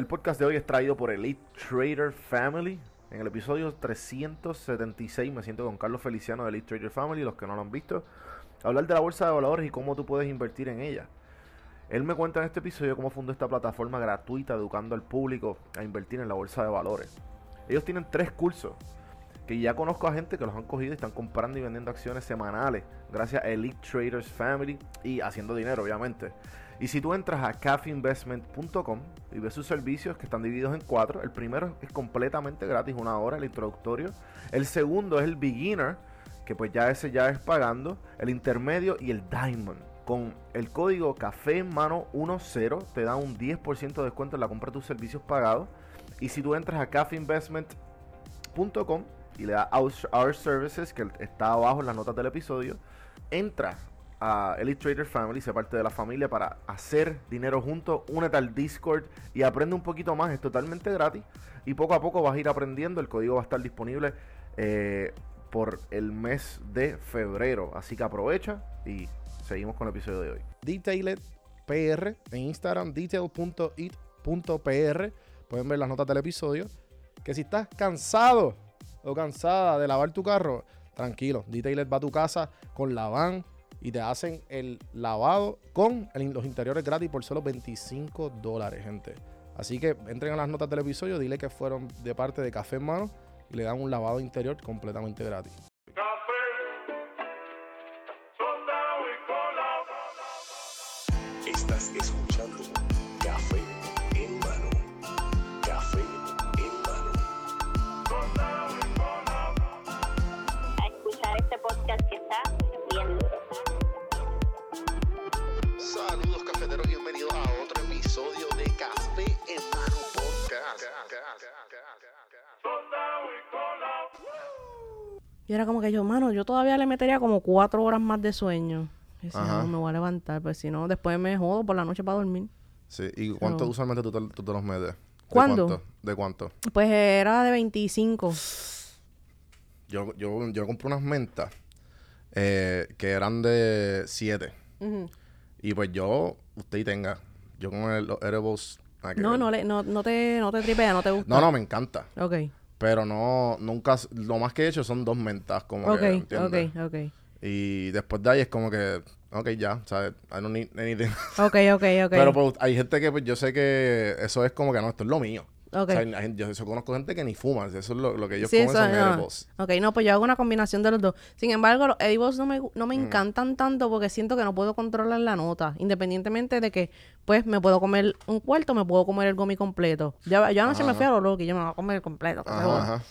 El podcast de hoy es traído por Elite Trader Family. En el episodio 376 me siento con Carlos Feliciano de Elite Trader Family, los que no lo han visto, hablar de la bolsa de valores y cómo tú puedes invertir en ella. Él me cuenta en este episodio cómo fundó esta plataforma gratuita educando al público a invertir en la bolsa de valores. Ellos tienen tres cursos que ya conozco a gente que los han cogido y están comprando y vendiendo acciones semanales gracias a Elite Traders Family y haciendo dinero, obviamente. Y si tú entras a cafeinvestment.com y ves sus servicios que están divididos en cuatro, el primero es completamente gratis, una hora, el introductorio. El segundo es el beginner, que pues ya ese ya es pagando. El intermedio y el diamond. Con el código café en mano 10 te da un 10% de descuento en la compra de tus servicios pagados. Y si tú entras a cafeinvestment.com y le das Our Services, que está abajo en las notas del episodio, entra a Elite Trader Family, se parte de la familia para hacer dinero juntos, únete al Discord y aprende un poquito más, es totalmente gratis. Y poco a poco vas a ir aprendiendo, el código va a estar disponible eh, por el mes de febrero, así que aprovecha y seguimos con el episodio de hoy. Detailed PR en Instagram, detail.it.pr, pueden ver las notas del episodio, que si estás cansado o cansada de lavar tu carro, tranquilo, Detailed va a tu casa con la van y te hacen el lavado con los interiores gratis por solo 25 dólares, gente. Así que entren a las notas del episodio, dile que fueron de parte de Café en Mano y le dan un lavado interior completamente gratis. Y era como que yo, mano, yo todavía le metería como cuatro horas más de sueño. Y decía, Ajá. no, me voy a levantar, pues si no, después me jodo por la noche para dormir. Sí, ¿y cuánto usualmente tú te, tú te los metes? ¿De ¿Cuándo? cuánto? ¿De cuánto? Pues era de 25. Yo, yo, yo compré unas mentas eh, que eran de 7. Ujú. Y pues yo, usted y tenga, yo con el, los que No, no, le, no, no te, no te tripea, no te gusta. No, no, me encanta. Ok, Pero no, nunca, lo más que he hecho son dos mentas, como ok, que, ¿entiendes? ok, ok. Y después de ahí es como que, ok, ya, ¿sabes? I don't need anything. Ok, ok, ok. Pero pues, hay gente que pues, yo sé que eso es como que no, esto es lo mío. Ok. O sea, hay gente- yo, yo conozco gente que ni fuma, eso es lo, lo que ellos Sí, comen eso, son no. edibles. Ok, no, pues yo hago una combinación de los dos. Sin embargo, los edibles no me, no Mm. me encantan tanto porque siento que no puedo controlar la nota. Independientemente de que, pues, me puedo comer un cuarto, me puedo comer el gomi completo. Ya, yo anoche me fui a lo loco y yo me voy a comer el completo. Ajá, ajá.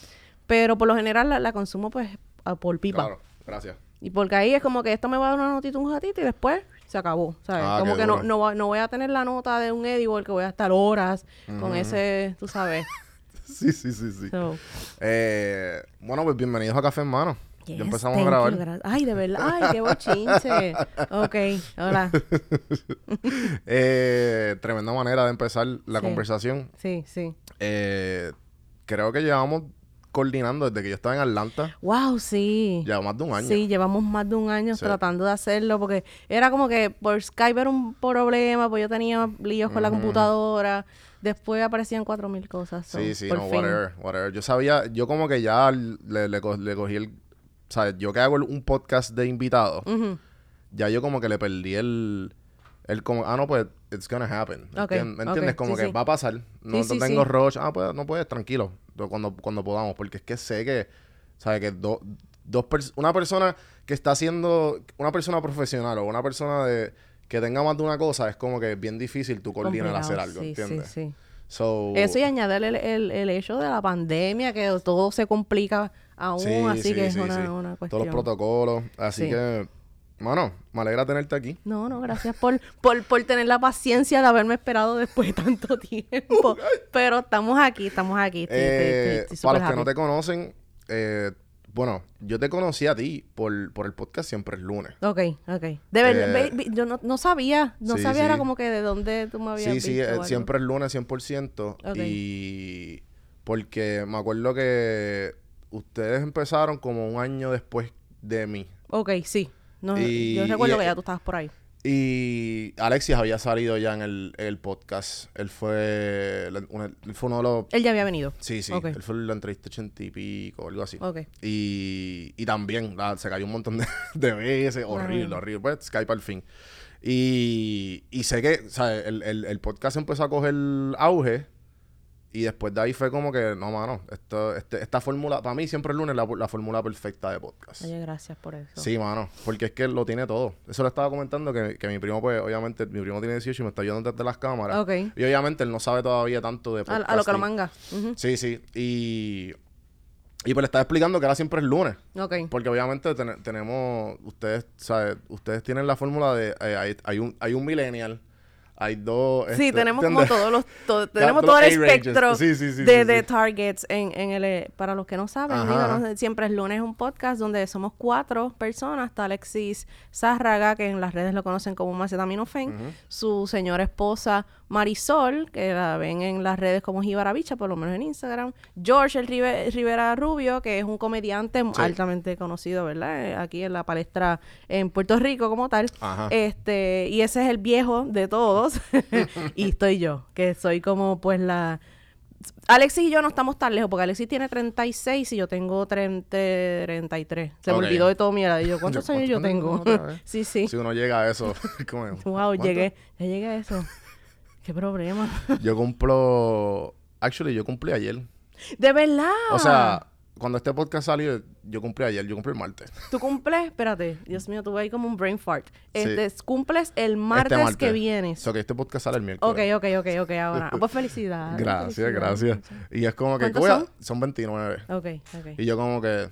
Pero por lo general la, la consumo, pues, a- por pipa. Claro, gracias. Y porque ahí es como que esto me va a dar una notita un ratito y después se acabó, ¿sabes? Ah, como que no, duro. no, no voy a tener la nota de un edible que voy a estar horas con ese, tú sabes. Sí, sí, sí, sí. So, Eh, bueno, pues bienvenidos a Café en Mano. yes, ya empezamos a you, grabar. gra- Ay, de verdad. Ay, qué bochinche. ok, hola. Eh, tremenda manera de empezar la Sí. conversación. Sí, sí. Eh, creo que llevamos coordinando desde que yo estaba en Atlanta. Wow, sí. Ya más de un año. Sí, llevamos más de un año Sí. tratando de hacerlo porque era como que por Skype era un problema, pues yo tenía líos con la computadora. Después aparecían cuatro mil cosas. so, Sí, sí, por no, fin. whatever, whatever. Yo sabía, yo como que ya le, le, co- le cogí el... ¿Sabes? Yo que hago el- un podcast de invitados, ya yo como que le perdí el... El como, ah, no, pues, it's gonna happen. Ok, ¿Entien- ¿Me entiendes? como sí, que sí. va a pasar. No, Sí, no tengo rush. Ah, pues, no puedes, tranquilo. Cuando, cuando podamos. Porque es que sé que, ¿sabes? Que do- dos pers- una persona que está haciendo... Una persona profesional o una persona de... Que tenga más de una cosa, es como que es bien difícil tú coordinar hacer algo, sí, ¿entiendes? Sí, sí. So, Eso y añadir el, el, el hecho de la pandemia, que todo se complica aún, Sí, así sí, que es sí, una, una cuestión. todos los protocolos. Así Sí. que, mano, me alegra tenerte aquí. No, no, gracias por, por, por tener la paciencia de haberme esperado después de tanto tiempo. Pero estamos aquí, estamos aquí. Estoy, Eh, estoy- estoy para los que no te conocen, eh, bueno, yo te conocí a ti por, por el podcast Siempre es lunes. Ok, ok. De verdad, Eh, yo no, no sabía, no sí, sabía era sí. como que de dónde tú me habías Sí, sí, visto o eh, algo. Siempre es lunes 100%. Ok. Y porque me acuerdo que ustedes empezaron como un año después de mí. Ok, sí. No, Y- yo recuerdo y- que ya tú estabas por ahí. Y Alexis había salido ya en el, el podcast. Él fue, la- una- él fue uno de los... Él ya había venido. Sí, sí. Ok. Él fue la entrevista ochenta y pico, algo así. Ok. Y, y también la- se cayó un montón de, de veces. Horrible, horrible. Pues Skype al fin. Y, y sé que o sea, el, el, el podcast empezó a coger auge. Y después de ahí fue como que, no, mano, esto, este, esta fórmula, para mí siempre el lunes es la, la fórmula perfecta de podcast. Oye, gracias por eso. Sí, mano, porque es que lo tiene todo. Eso le estaba comentando que, que mi primo, pues, obviamente, mi primo tiene 18 y me está ayudando desde las cámaras. Ok. Y obviamente él no sabe todavía tanto de A, podcast. a lo que lo manga. Sí, sí. Y, y pues le estaba explicando que ahora siempre es lunes. Ok. Porque obviamente ten- tenemos, ustedes, ¿sabes? Ustedes tienen la fórmula de, eh, hay, hay un, hay un millennial, hay dos... Sí, este, tenemos como todos los, to- tenemos todo el espectro Sí, sí, sí, de, targets en, en el, para los que no saben. ¿no? siempre es lunes un podcast donde somos cuatro personas, está Alexis Zárraga, que en las redes lo conocen como Macetaminofen, su señora esposa Marisol, que la ven en las redes como Jíbara Bicha, por lo menos en Instagram, George el Rive- Rivera Rubio, que es un comediante altamente conocido, ¿verdad? Eh, Aquí en la palestra en Puerto Rico como tal. Ajá. Este, y ese es el viejo de todos. y estoy yo, que soy como pues la... Alexis y yo no estamos tan lejos, porque Alexis tiene 36 y yo tengo 30, 33. Se me olvidó de todo mi edad. Y yo, ¿cuántos Yo, años yo ¿cuántos tengo? sí, sí. Si uno llega a eso, como, Wow, ¿cuánto? llegué. Ya llegué a eso. Qué problema. Yo cumplo... Actually, yo cumplí ayer. De verdad. O sea, cuando este podcast salió, yo cumplí ayer, yo cumplí el martes. Tú cumples, espérate, Dios mío, tuve ahí como un brain fart. Sí. Este, cumples el martes, Este que viene. O sea, que este podcast sale el Ok, miércoles. ok, ok, ok, ahora. Pues felicidades. Gracias, gracias. Y es como que... ¿qué ¿Cuántos voy a- son? son 29. Ok, ok. Y yo como que...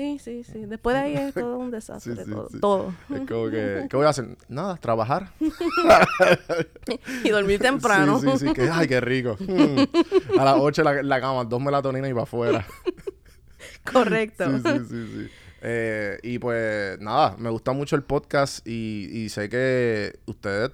Sí, sí, sí. Después de ahí es todo un desastre. Sí, sí, todo. sí. todo. Es como que... ¿Qué voy a hacer? Nada, trabajar. y dormir temprano. Sí, sí, sí. Que, ay, qué rico. Mm. A las 8 la, la cama, dos melatoninas y para afuera. Correcto. Sí, sí, sí, sí. Eh, y pues nada, me gusta mucho el podcast y, y sé que ustedes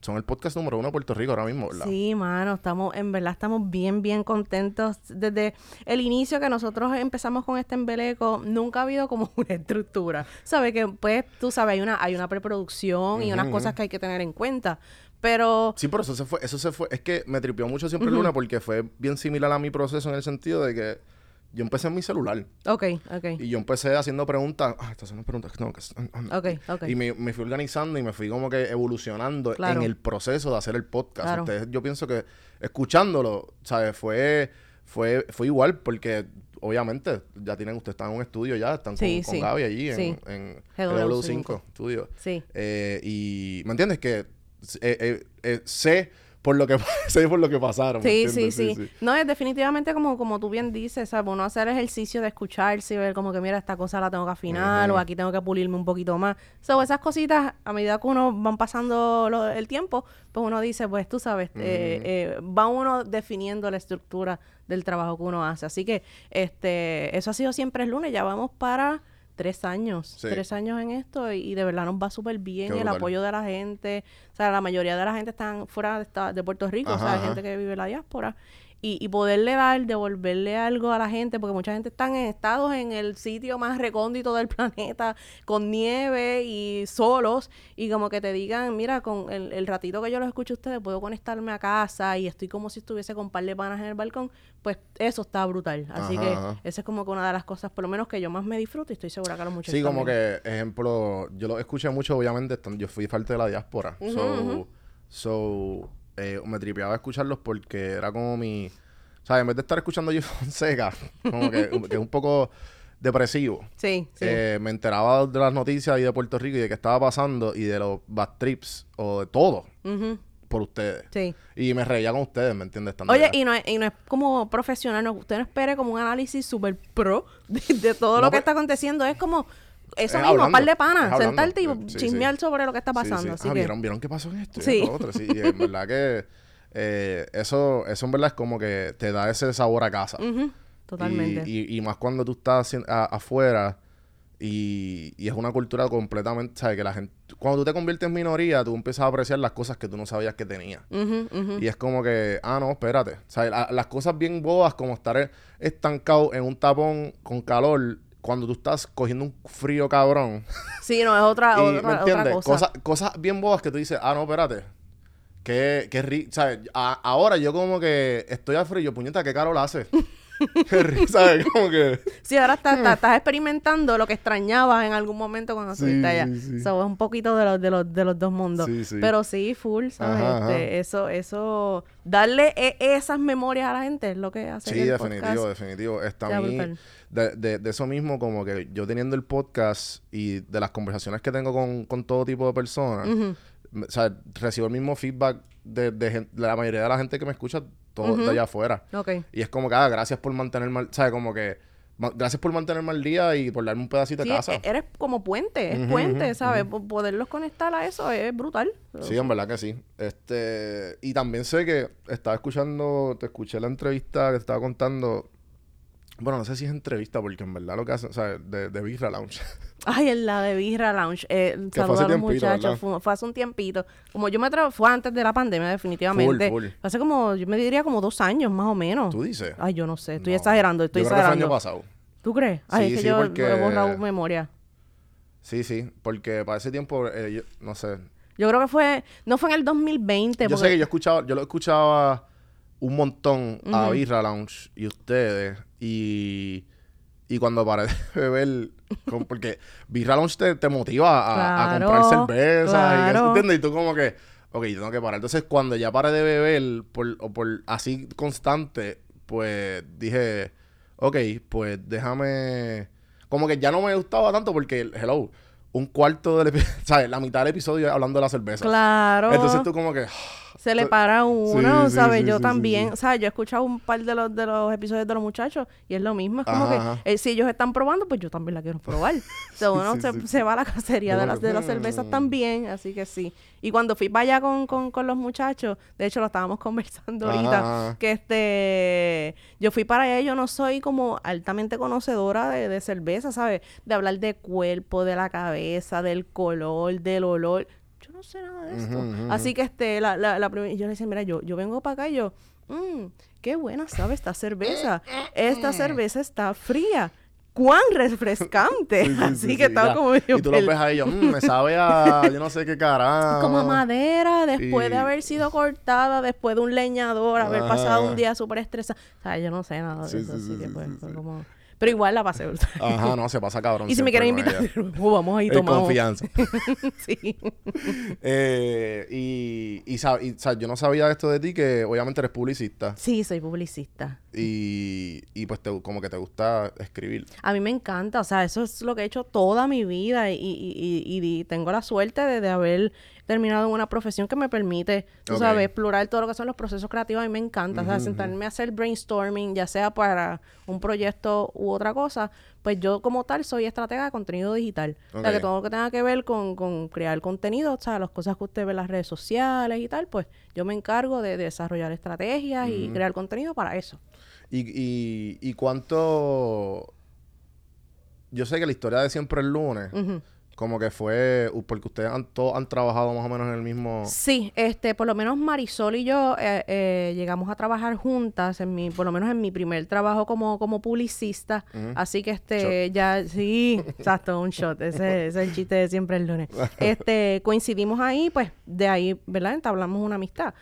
son el podcast número uno de Puerto Rico ahora mismo, ¿verdad? Sí, mano, estamos, en verdad estamos bien, bien contentos. Desde el inicio que nosotros empezamos con este embeleco, nunca ha habido como una estructura. Sabes que, pues, tú sabes, hay una, hay una preproducción y unas cosas que hay que tener en cuenta. Pero, Sí, pero eso se fue, eso se fue, es que me tripió mucho siempre el lunes porque fue bien similar a mi proceso en el sentido de que yo empecé en mi celular ok, ok, y yo empecé haciendo preguntas, ah, estas son las preguntas que tengo que hacer. ok, ok. Y me, me fui organizando y me fui como que evolucionando Claro. en el proceso de hacer el podcast. Claro. Ustedes, yo pienso que escuchándolo, ¿sabes? Fue, fue, fue igual porque obviamente ya tienen, ustedes están en un estudio ya, están con, Sí, con sí. Gaby allí Sí. en, en GW5 GW5 estudio. Sí. Eh, y, ¿me entiendes? Que eh, eh, eh, sé por lo que por lo que pasaron. ¿me Sí, sí, sí, No, es definitivamente como, como tú bien dices, ¿sabes? Uno hacer ejercicio de escucharse y ver como que, mira, esta cosa la tengo que afinar o aquí tengo que pulirme un poquito más. So, esas cositas, a medida que uno van pasando lo- el tiempo, pues uno dice, pues tú sabes, eh, eh, va uno definiendo la estructura del trabajo que uno hace. Así que este eso ha sido siempre el lunes, ya vamos para tres años, Sí. tres años en esto y, y de verdad nos va súper bien Qué y el brutal. apoyo de la gente, o sea, la mayoría de la gente están fuera de, de Puerto Rico, o sea, hay gente que vive en la diáspora. Y, y poderle dar, devolverle algo a la gente, porque mucha gente está en estados en el sitio más recóndito del planeta, con nieve y solos, y como que te digan, mira, con el, el ratito que yo los escucho a ustedes, puedo conectarme a casa y estoy como si estuviese con un par de panas en el balcón, pues eso está brutal. Así Ajá, que ajá. esa es como que una de las cosas, por lo menos que yo más me disfruto y estoy segura que a los muchachos Sí, como también. que, ejemplo, yo lo escuché mucho, obviamente, yo fui parte de la diáspora. So, ujú. so, eh, me tripeaba escucharlos porque era como mi... O sea, en vez de estar escuchando yo Fonseca, como que, que es un poco depresivo, Sí, sí. eh, me enteraba de las noticias y de Puerto Rico y de qué estaba pasando y de los bad trips o de todo Ujú, por ustedes. sí. Y me reía con ustedes, ¿me entiendes? Estando Oye, allá. y no, es, y no es como profesional, no, usted no espere como un análisis súper pro de, de todo No, lo que pues- está aconteciendo. Es como eso Es mismo, hablando, par de panas, sentarte y sí, chismear sí. sobre lo que está pasando. Así Ah, que, ¿vieron, ¿vieron qué pasó en esto? Sí. esto, otro. Sí, y en verdad que eh, eso, eso en verdad es como que te da ese sabor a casa. totalmente. Y, y- y más cuando tú estás a- afuera y, y es una cultura completamente, ¿sabes? Que la gente, cuando tú te conviertes en minoría, tú empiezas a apreciar las cosas que tú no sabías que tenías. Y es como que, ah, no, espérate. La- las cosas bien bobas como estar e- estancado en un tapón con calor cuando tú estás cogiendo un frío cabrón. Sí, no, es otra, y, ¿me otra, otra entiendes? cosa. Cosas, cosas bien bobas que tú dices, ah, no, espérate. Qué, qué rico. ¿Sabes? A- ahora yo como que estoy al frío, puñeta, qué caro la hace. ¿sabes? Como que. Sí, ahora estás, estás, estás experimentando lo que extrañabas en algún momento cuando Sí, estuviste allá. sí, sí. So, es un poquito de los, de los, de los dos mundos. Sí, sí. Pero sí, full, ¿sabes? Ajá, ajá. Este, Eso, eso, darle e- esas memorias a la gente es lo que hace Sí, el definitivo, podcast definitivo. Está sea a mí, de, de, de eso mismo, como que yo teniendo el podcast y de las conversaciones que tengo con, con todo tipo de personas, Ujú. me- o sea, recibo el mismo feedback de, de, de la mayoría de la gente que me escucha todo de Ujú. allá afuera. Ok. Y es como que, ah, gracias por mantenerme, ¿sabes? Como que, gracias por mantenerme al día y por darme un pedacito Sí, de casa. e- eres como puente, es puente, ujú, ¿sabes? Po- Poderlos conectar a eso es brutal. Sí, en verdad que sí. Este, y también sé que estaba escuchando, te escuché la entrevista que te estaba contando. Bueno, no sé si es entrevista, porque en verdad lo que hacen, o sea, de, de Birra Lounge. Ay, en la de Birra Lounge. Eh, Que fue saluda hace a los tiempito, muchachos. Fue, fue hace un tiempito. Como yo me atrevo, fue antes de la pandemia, definitivamente. full. Fue Hace como, yo me diría como dos años, más o menos. ¿Tú dices? Ay, yo no sé. Estoy No. exagerando, estoy Yo creo que fue el exagerando. año pasado. ¿Tú crees? Ay, Sí, es que sí, yo porque- he borrado memoria. Sí, sí, porque para ese tiempo, eh, yo- no sé. Yo creo que fue, no fue en el 2020. Yo sé que yo escuchaba, yo lo escuchaba un montón a. Birra Lounge y ustedes. Y, y cuando paré de beber, con- porque Birra Lounge te, te motiva a, a comprar cerveza. Y, claro. que- ¿entiendes? y tú como que, ok, yo tengo que parar. Entonces cuando ya paré de beber, por, o por así constante, pues dije, ok, pues déjame... Como que ya no me gustaba tanto porque, hello, un cuarto del episodio, ¿sabes? La mitad del episodio hablando de la cerveza. Claro. Entonces tú como que... se le para a uno, Sí, ¿sabes? sí, yo también, o sea, yo he escuchado un par de los, de los episodios de los muchachos y es lo mismo, es como Ajá, que eh, si ellos están probando, pues yo también la quiero probar. Uno se, se va a la cacería de las, de las cervezas también, así que sí. Y cuando fui para allá con, con, con los muchachos, de hecho lo estábamos conversando ahorita, ajá. que este, yo fui para allá y yo no soy como altamente conocedora de, de cerveza, ¿sabes? De hablar de cuerpo, de la cabeza, del color, del olor. Yo no sé nada de esto. Así que este, la, la, la prim- yo le decía, mira, yo, yo vengo para acá y yo, mmm, qué buena sabe esta cerveza. Esta cerveza está fría. ¡Cuán refrescante! Sí, sí, Así sí, que estaba ya. como Y tú pel- ves a ellos, "Mm, me sabe a yo no sé qué carajo. como a madera, después de haber sido cortada, después de un leñador, haber pasado un día súper estresado. O sea, yo no sé nada de eso, sí, así sí, que sí, pues, fue como... Pero igual la pasé. Ajá, no, se pasa cabrón. Y si me quieren invitar, oh, vamos ahí, tomamos. confianza. sí. Eh, y, y, sab- y, sab- yo no sabía esto de ti, que obviamente eres publicista. Sí, soy publicista. Y, y pues te, como que te gusta escribir. A mí me encanta, o sea, eso es lo que he hecho toda mi vida y- y tengo la suerte de, de haber terminado en una profesión que me permite, tú sabes, explorar todo lo que son los procesos creativos. A mí me encanta, o sea, sentarme a hacer brainstorming, ya sea para un proyecto u otra cosa, pues yo como tal soy estratega de contenido digital. O sea, que todo lo que tenga que ver con, con crear contenido, o sea, las cosas que usted ve en las redes sociales y tal, pues yo me encargo de, desarrollar estrategias y crear contenido para eso. Y, y, y cuánto... Yo sé que la historia de siempre el lunes, Ujú. Como que fue... Porque ustedes han, todos han trabajado más o menos en el mismo... Sí, este, por lo menos Marisol y yo eh, eh, llegamos a trabajar juntas, en mi, por lo menos en mi primer trabajo como, como publicista. Así que este, ya, sí, exacto, un shot. Ese, ese es el chiste de siempre el lunes. Este, coincidimos ahí, pues, de ahí, ¿verdad? Entablamos una amistad.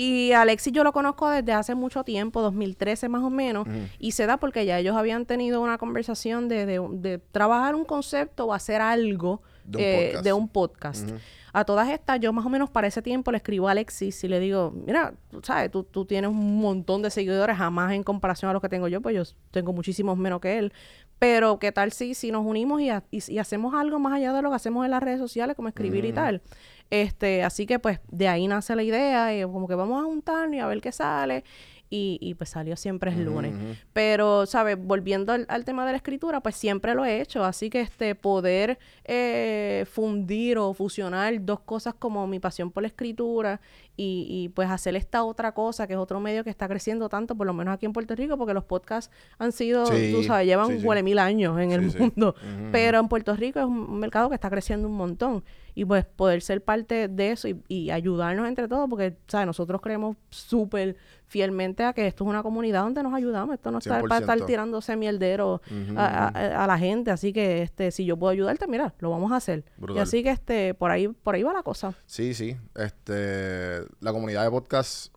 Y Alexis yo lo conozco desde hace mucho tiempo, 2013 más o menos, y se da porque ya ellos habían tenido una conversación de, de, de trabajar un concepto o hacer algo De un eh, podcast. de un podcast. Ujú. A todas estas, yo más o menos para ese tiempo le escribo a Alexis y le digo, mira, tú sabes, tú, tú tienes un montón de seguidores, jamás en comparación a los que tengo yo, pues yo tengo muchísimos menos que él. Pero, ¿qué tal si, si nos unimos y, ha- y- y hacemos algo más allá de lo que hacemos en las redes sociales, como escribir y tal? Este, así que pues de ahí nace la idea, y como que vamos a juntarnos y a ver qué sale. Y, y pues salió siempre el lunes. Pero, ¿sabes? Volviendo al, al tema de la escritura, pues siempre lo he hecho. Así que este poder eh, fundir o fusionar dos cosas como mi pasión por la escritura y, y, pues hacer esta otra cosa, que es otro medio que está creciendo tanto, por lo menos aquí en Puerto Rico, porque los podcasts han sido, Sí, tú sabes, llevan sí, sí. mil años en el mundo. Pero en Puerto Rico es un mercado que está creciendo un montón. y pues poder ser parte de eso y, y ayudarnos entre todos, porque, ¿sabes? Nosotros creemos súper fielmente a que esto es una comunidad donde nos ayudamos, esto no está para estar 100%. tirándose mierdero a, a- a la gente, así que este si yo puedo ayudarte, mira, lo vamos a hacer. Y así que este por ahí por ahí va la cosa. Sí, sí. Este, la comunidad de podcast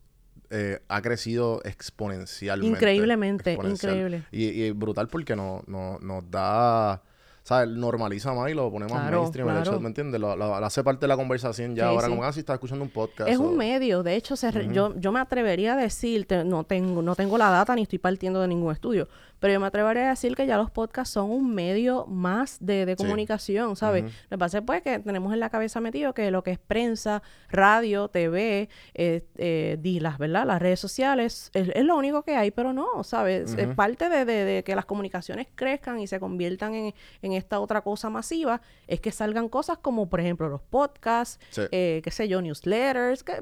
eh, ha crecido exponencialmente. Increíblemente, Exponencial. increíble. Y, y brutal porque no, no, nos da, ¿sabes? Normaliza más y lo ponemos Claro, mainstream. el hecho, claro. ¿Me entiendes? Lo, lo- lo hace parte de la conversación ya. Sí, Ahora, sí. como, ah, sí, estás escuchando un podcast. Es o- un medio, de hecho, se re- yo, yo me atrevería a decirte, no tengo, no tengo la data ni estoy partiendo de ningún estudio, pero yo me atrevería a decir que ya los podcasts son un medio más de, de Sí. comunicación, ¿sabes? Lo que pasa es pues que tenemos en la cabeza metido que lo que es prensa, radio, TV, eh, eh, di- las, ¿verdad? Las redes sociales, es, es lo único que hay, pero no, ¿sabes? Es parte de, de- de que las comunicaciones crezcan y se conviertan en, en esta otra cosa masiva, es que salgan cosas como, por ejemplo, los podcasts, Sí. eh, qué sé yo, newsletters, que,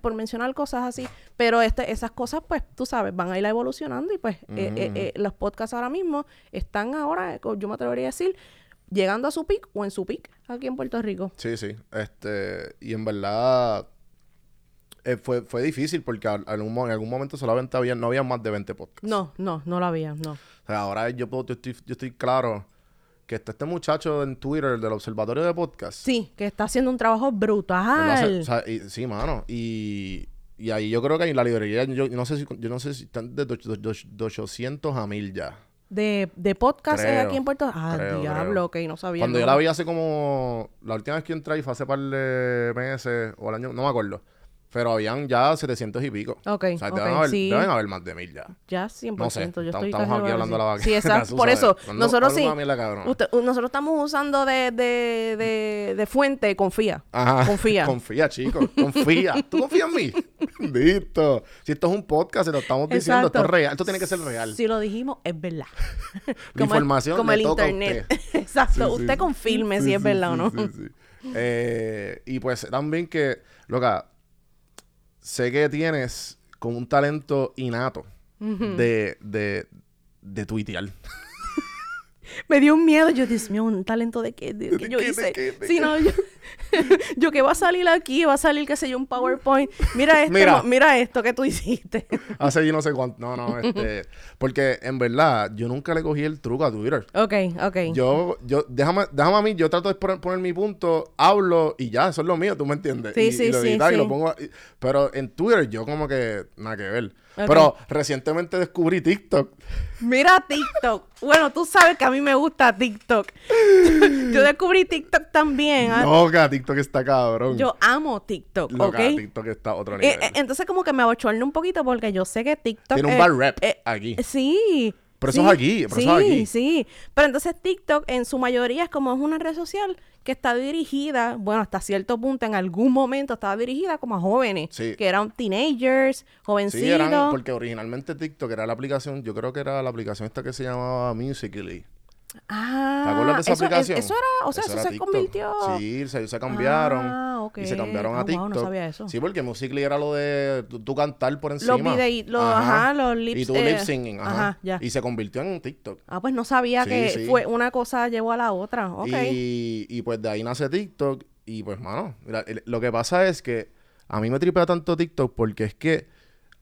por mencionar cosas así. Pero este, esas cosas, pues, tú sabes, van a ir evolucionando y pues eh, eh, eh, los podcasts ahora mismo están ahora, eh, yo me atrevería a decir, llegando a su pic o en su pic aquí en Puerto Rico. Sí, sí. Este, y en verdad eh, fue, fue difícil porque al- algún mo- en algún momento solamente había, no había más de 20 podcasts. No, no, no lo había, no. O sea, ahora yo, puedo, yo, estoy, yo estoy claro que está este muchacho en Twitter del Observatorio de Podcast. Sí, que está haciendo un trabajo hace- brutal. o sea, y- sí, mano. Y, y ahí yo creo que en la librería, yo, yo no sé si yo no sé si están de, de 800 a 1000 ya. De, de podcast Creo, aquí en Puerto Rico. Ah, creo, diablo, ok, no sabía. Cuando yo la vi hace como... La última vez que entré ahí fue hace par de meses o el año... No me acuerdo. Pero habían ya 700 y pico. Ok, O sea, deben, haber, sí. deben haber más de 1000 ya. Ya 100%, No sé, yo estoy estamos aquí hablando que la vaca. Sí, exacto. Por eso, cuando- nosotros sí. mierda. Usted- nosotros estamos usando de, de, de, de fuente, confía. Ajá. Confía. Confía, chicos. Confía. ¿Tú confías en mí? Listo. Si esto es un podcast, se lo estamos diciendo. Esto es real. Esto tiene que ser real. Si lo dijimos, es verdad. La información como le el toca a internet. usted. Exacto. Sí, usted sí. confirme si es verdad o no. sí, sí. Eh, y pues también que, loca, sé que tienes como un talento innato de, de, de tuitear. Me dio un miedo. Yo, Dios mío, un talento de qué, de, ¿De qué yo hice. Sí, qué? no, yo, yo que va a salir aquí, va a salir, qué sé yo, un PowerPoint. Mira esto, Mira. mira, esto que tú hiciste. Hace yo no sé cuánto. No, no, este. Porque en verdad, yo nunca le cogí el truco a Twitter. ok, ok. Yo, yo, déjame, déjame a mí, yo trato de poner, poner mi punto, hablo y ya, eso es lo mío, ¿tú me entiendes? Sí, y, sí, y lo sí, y lo pongo, y- pero en Twitter yo como que, nada que ver. Pero recientemente descubrí TikTok. Mira TikTok. Bueno, tú sabes que a mí me gusta TikTok. Yo descubrí TikTok también. ¿ah? Loca, TikTok está cabrón. Yo amo TikTok, Loca, ¿ok? TikTok está a otro Eh, nivel. eh, entonces como que me abochorno un poquito porque yo sé que TikTok... Tiene un eh, bad rap eh, aquí. Sí. Pero eso es aquí, pero sí, eso es aquí. Sí, Pero entonces TikTok en su mayoría es como es una red social que está dirigida, bueno, hasta cierto punto en algún momento estaba dirigida como a jóvenes, Sí. que eran teenagers, jovencitos. Sí, eran, porque originalmente TikTok era la aplicación, yo creo que era la aplicación esta que se llamaba Musical.ly. Ah, ¿Te acuerdas de esa eso, es- aplicación? Eso era, o sea, eso, se TikTok. convirtió. Sí, se, se cambiaron. Ah, ok. Y se cambiaron a Ah, wow, TikTok. no sabía eso. Sí, porque Musical.ly era lo de tú, tú cantar por encima. Los los- ajá, los lips- Y tú eh, lip singing, ajá. ajá, ya. Y se convirtió en TikTok. Ah, pues no sabía Sí, que sí. fue una cosa llevó a la otra. Ok. Y, y pues de ahí nace TikTok. Y pues, mano, mira, lo que pasa es que a mí me tripea tanto TikTok porque es que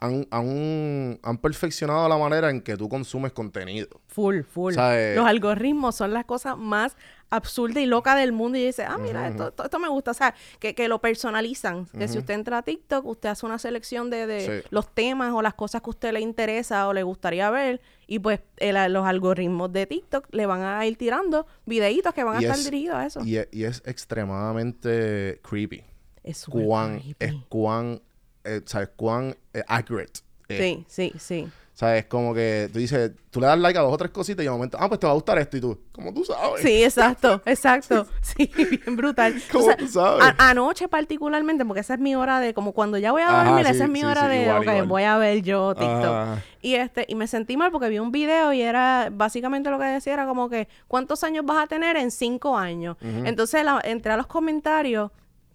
han, han, han perfeccionado la manera en que tú consumes contenido. Full, full. Eh, Los algoritmos son las cosas más absurdas y locas del mundo. Y dice, ah, mira, esto, esto, esto me gusta. O sea, que, que lo personalizan. Que si usted entra a TikTok, usted hace una selección de, de Sí. los temas o las cosas que a usted le interesa o le gustaría ver. Y pues el- los algoritmos de TikTok le van a ir tirando videitos que van a estar es- dirigidos a eso. Y, es- y es extremadamente creepy. es Cuán, creepy. es cuán, eh, ¿sabes? Cuán eh, accurate. es. Sí, sí, sí. ¿Sabes? Como que tú dices, tú le das like a dos o tres cositas y de momento, ah, pues te va a gustar esto y tú, como tú sabes. Sí, exacto, exacto. Sí, bien brutal. ¿Cómo O sea, tú sabes? a- anoche particularmente, porque esa es mi hora de, como cuando ya voy a dormir, sí, esa es mi sí, hora sí, de, igual, ok, igual. voy a ver yo TikTok. Y este, y me sentí mal porque vi un video y era, básicamente lo que decía era como que, ¿cuántos años vas a tener en cinco años? Entonces la- entré a los comentarios,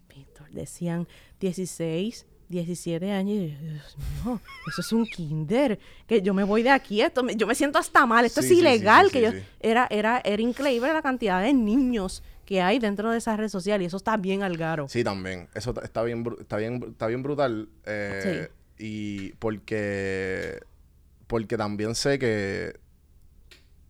Víctor, decían 16, 17 años. Y yo, Dios mío, eso es un kinder. Que yo me voy de aquí. Esto me- yo me siento hasta mal. Esto Sí, es sí, ilegal. sí, que yo. Era, era, era increíble la cantidad de niños que hay dentro de esa red social y eso está bien al garo. Sí, también. Eso está bien, está bien, está bien brutal. eh, Y porque, porque también sé que,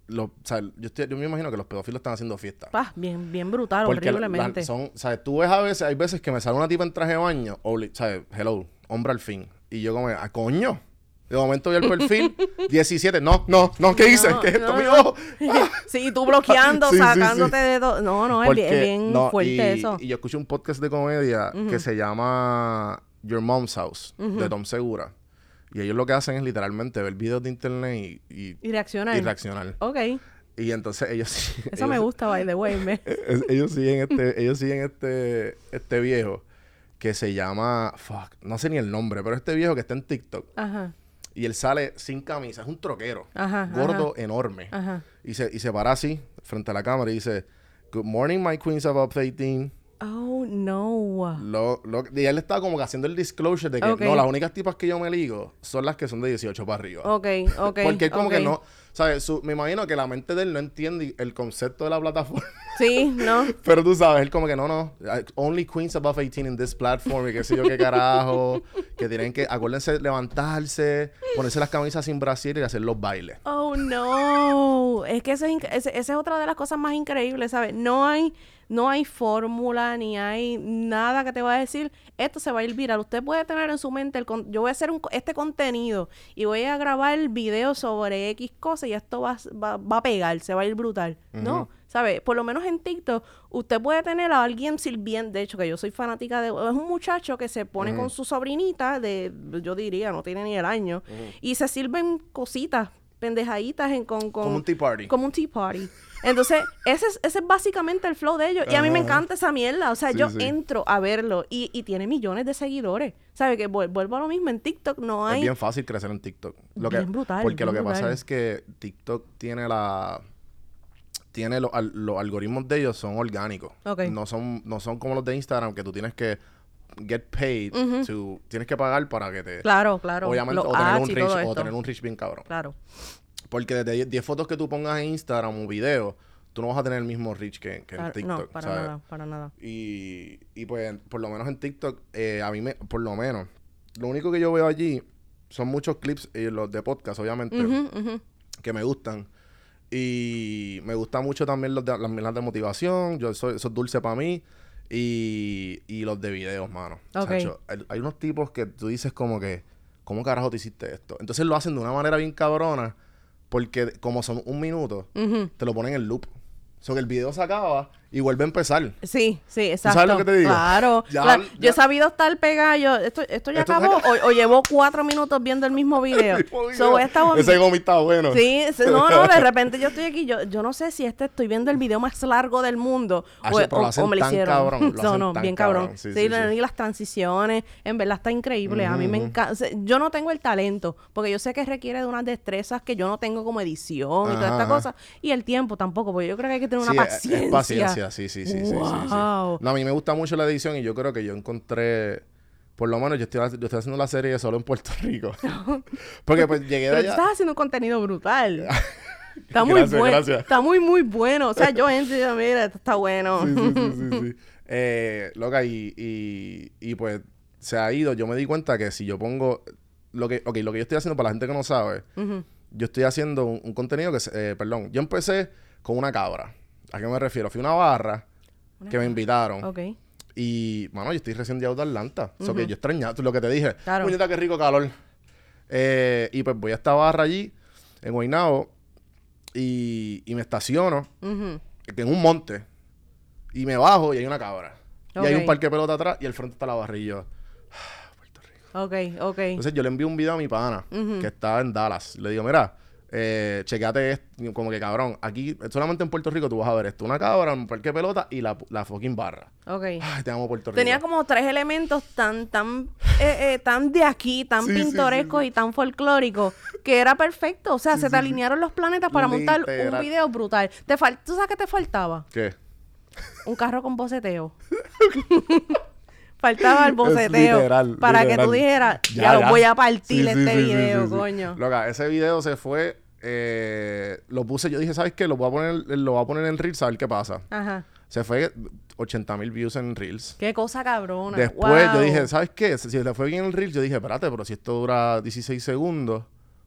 los, o sea, yo, estoy- yo me imagino que los pedófilos están haciendo fiesta. Pa, bien, bien brutal, Porque horriblemente. la- son, ¿sabes? Tú ves a veces, hay veces que me sale una tipa en traje de baño, ¿sabes? Hello, hombre al fin. Y yo como, ¿a coño? De momento vi el perfil, 17, no, no, no, ¿qué hice? No, ¿Qué es esto, no, mi ojo? sí, tú bloqueando, Sí, sí, sí. sacándote de todo. No, no, es bien, Porque- es bien no, fuerte y, eso. Y yo escuché un podcast de comedia que se llama Your Mom's House, de Tom Segura. Y ellos lo que hacen es literalmente ver videos de internet y, y, Y reaccionar. y reaccionar. Ok. Y entonces ellos sí- Eso ellos- me gusta, by the way. me- ellos siguen este, ellos siguen este, este viejo que se llama, fuck, no sé ni el nombre, pero este viejo que está en TikTok Ajá, y él sale sin camisa, es un troquero, Ajá, gordo, enorme. ajá. Y se, y se para así, frente a la cámara y dice, Good morning, my queens above 18. Oh, no. Lo, lo- y él está como que haciendo el disclosure de que no, las únicas tipas que yo me ligo son las que son de 18 para arriba. Ok, ok. Porque él como que no, ¿sabes? Su- me imagino que la mente de él no entiende el concepto de la plataforma. Sí, no. Pero tú sabes, él como que no, no. Only queens above 18 in this platform y qué sé yo qué carajo. que tienen que, acuérdense, levantarse, ponerse las camisas sin brasier y hacer los bailes. Oh, no. Es que ese es esa es otra de las cosas más increíbles, ¿sabes? No hay, no hay fórmula ni hay nada que te va a decir, esto se va a ir viral. Usted puede tener en su mente, el con- yo voy a hacer un este contenido y voy a grabar el video sobre X cosa y esto va, va, va a pegar, se va a ir brutal. No, ¿sabes? Por lo menos en TikTok, usted puede tener a alguien sirviendo, de hecho que yo soy fanática de, es un muchacho que se pone con su sobrinita de, yo diría, no tiene ni el año, y se sirven cositas pendejaditas en, con, con- Como un tea party. Como un tea party. Entonces, ese es, ese es básicamente el flow de ellos. Y a mí me encanta esa mierda. O sea, Sí, yo sí. entro a verlo y, y tiene millones de seguidores. ¿Sabes? Que vuel- vuelvo a lo mismo. En TikTok no Es hay... bien fácil crecer en TikTok. Lo que, Bien brutal, Porque lo que pasa es que TikTok tiene la... Tiene los, al- los algoritmos de ellos son orgánicos. No son, no son como los de Instagram que tú tienes que get paid to- tienes que pagar para que te... Claro, claro. Obviamente, o tener, un y reach, o tener un reach bien cabrón. Claro. Porque desde 10 10 fotos que tú pongas en Instagram o video, tú no vas a tener el mismo reach que, que en TikTok. no, para ¿sabes? nada, para nada. Y, y pues, por lo menos en TikTok, eh, a mí me, por lo menos, lo único que yo veo allí son muchos clips, y los de podcast, obviamente, que me gustan. Y me gusta mucho también los de, las las de motivación, yo soy, eso es dulce para mí. Y, y los de videos, mano. Ok. Chacho, hay, hay unos tipos que tú dices como que, ¿cómo carajo te hiciste esto? Entonces lo hacen de una manera bien cabrona, porque como son un minuto, te lo ponen en loop. Que el video se acaba y vuelve a empezar. Sí, sí, exacto. sabes lo que te digo? Claro. Ya- claro. Yo he sabido estar pegada. Yo, esto, esto ya Esto acabó. O, o llevo cuatro minutos viendo el mismo video. So, esta- Ese gomi está bueno. Sí, no, no, de repente yo estoy aquí, yo, yo no sé si este estoy viendo el video más largo del mundo Hacho, o, pero lo o- hacen o me lo tan hicieron. cabrón, lo no, hacen no, tan bien cabrón. cabrón. Sí, Sí, y las transiciones, en verdad está increíble. A mí me encanta. Yo no tengo el talento, porque yo sé que requiere de unas destrezas que yo no tengo como edición y toda esta cosa. Y el tiempo tampoco, porque yo creo que hay que tener Sí, una es- es paciencia. paciencia, sí, sí, sí, sí, sí, sí. Wow. No, a mí me gusta mucho la edición y yo creo que yo encontré... Por lo menos yo estoy, yo estoy haciendo la serie solo en Puerto Rico. Porque pues llegué de Pero tú allá... estás haciendo un contenido brutal. Está muy Gracias, bueno. gracias. Está muy, muy bueno. O sea, yo entro y digo, mira, esto está bueno. Sí, sí, sí. Eh, loca, y, y, y pues se ha ido. Yo me di cuenta que si yo pongo... Lo que, ok, lo que yo estoy haciendo para la gente que no sabe, yo estoy haciendo un, un contenido que... eh, perdón, yo empecé con una cabra. ¿A qué me refiero? Fui a una barra que me invitaron. Ok. Y, mano, yo estoy recién llegado de Atlanta. Eso que yo extrañaba, lo que te dije. Claro. Puñeta, qué rico calor. Eh, y pues voy a esta barra allí, en Guaynabo, y, y me estaciono en un monte. Y me bajo y hay una cabra. Y hay un parque de pelota atrás y al frente está la barra. Y yo, "Ah, Puerto Rico. Ok, ok. Entonces yo le envío un video a mi pana, que está en Dallas. Le digo, mira, eh, chequeate esto. Como que cabrón, aquí, solamente en Puerto Rico tú vas a ver esto. Una cabra, un parque de pelota y la, la fucking barra. ok. Ay, te amo Puerto Rico. Tenía como tres elementos tan, tan, eh, eh, tan de aquí, tan Sí, sí, sí, pintorescos sí. y tan folclóricos, que era perfecto. O sea, se te alinearon los planetas para montar un video brutal. Te fal- ¿Tú sabes qué te faltaba? ¿Qué? Un carro con boceteo. Faltaba el boceteo. literal, para que tú dijeras, ya, Ya, lo voy a partir Sí, este sí, video, sí. coño. Loca, ese video se fue. Eh, lo puse, yo dije, ¿sabes qué? Lo voy a poner, lo voy a poner en Reels a ver qué pasa. Ajá. Se fue 80 mil views en Reels. Qué cosa cabrona. Después yo Wow. dije, ¿sabes qué? Si le fue bien el Reels, yo dije, espérate, pero si esto dura 16 segundos,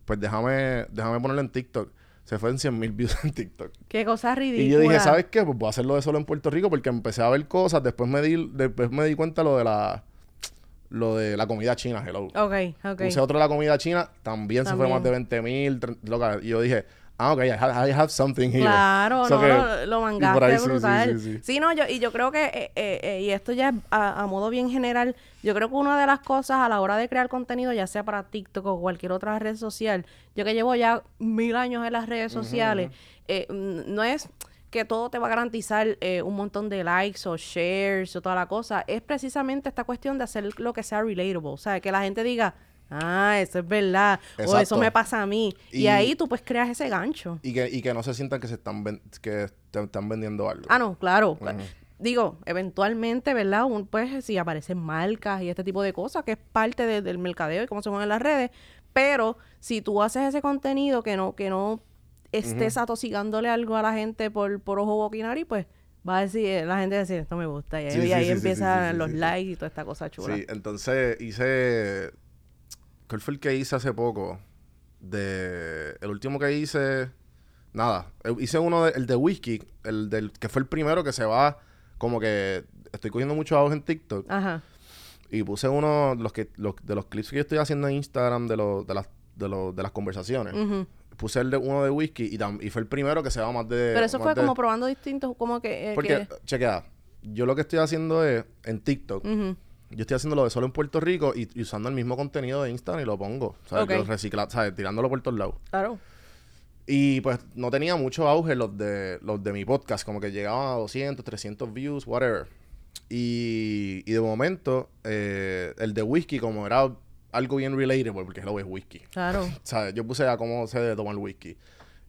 pues déjame, déjame ponerlo en TikTok. Se fue en 100 mil views en TikTok. Qué cosa ridícula. Y yo dije, ¿sabes qué? Pues voy a hacerlo de solo en Puerto Rico porque empecé a ver cosas. Después me di, después me di cuenta lo de la lo de la comida china, hello. Ok, ok. Puse otro de la comida china, también, se fue También. más de 20 mil. Y yo dije, ah, ok, I have, I have something here. Claro, So no, que- lo, lo y mangaste ahí sí, sí, brutal. sí, Sí, sí. no, yo, y yo creo que, eh, eh, eh, y esto ya es a, a modo bien general, yo creo que una de las cosas a la hora de crear contenido, ya sea para TikTok o cualquier otra red social, yo que llevo ya mil años en las redes sociales, eh, mm, no es que todo te va a garantizar eh, un montón de likes o shares o toda la cosa, es precisamente esta cuestión de hacer lo que sea relatable, o sea, que la gente diga, ah, eso es verdad, o eso me pasa a mí, y, Y- ahí tú pues creas ese gancho. Y que, y que no se sientan que se están ven- que te están vendiendo algo. Ah, no, claro. Digo, eventualmente, ¿verdad? Un, pues si aparecen marcas y este tipo de cosas, que es parte de- del mercadeo y cómo se mueven las redes, pero si tú haces ese contenido que no, que no estés atosigándole algo a la gente por, por ojo boquinari, pues va a decir, la gente va a decir, esto me gusta. Y ahí, Sí, y sí, ahí sí, sí, empiezan sí, los likes y toda esta cosa chula. Sí, entonces hice. ¿Cuál fue el que hice hace poco? De. El último que hice. Nada. eh, Hice uno de, el de whisky, el del que fue el primero que se va. Como que estoy cogiendo mucho auge en TikTok. Ajá. Y puse uno los que los, de los clips que yo estoy haciendo en Instagram de los de las de, los, de las conversaciones. Ujú. Puse el de uno de whisky y, tam- y fue el primero que se va más de. Pero eso fue de- como probando distintos, como que... eh, Porque, que- chequea, yo lo que estoy haciendo es en TikTok. Yo estoy haciendo lo de solo en Puerto Rico y, y usando el mismo contenido de Instagram y lo pongo. ¿sabes? Ok. Lo recicla- ¿sabes? Tirándolo por todos lados. Claro. Y pues no tenía mucho auge los de los de mi podcast, como que llegaban a 200, 300 views, whatever. Y, y de momento, eh, el de whisky, como era algo bien relatable, porque lo es whisky. Claro. ¿Sabes? Yo puse a cómo se debe tomar whisky.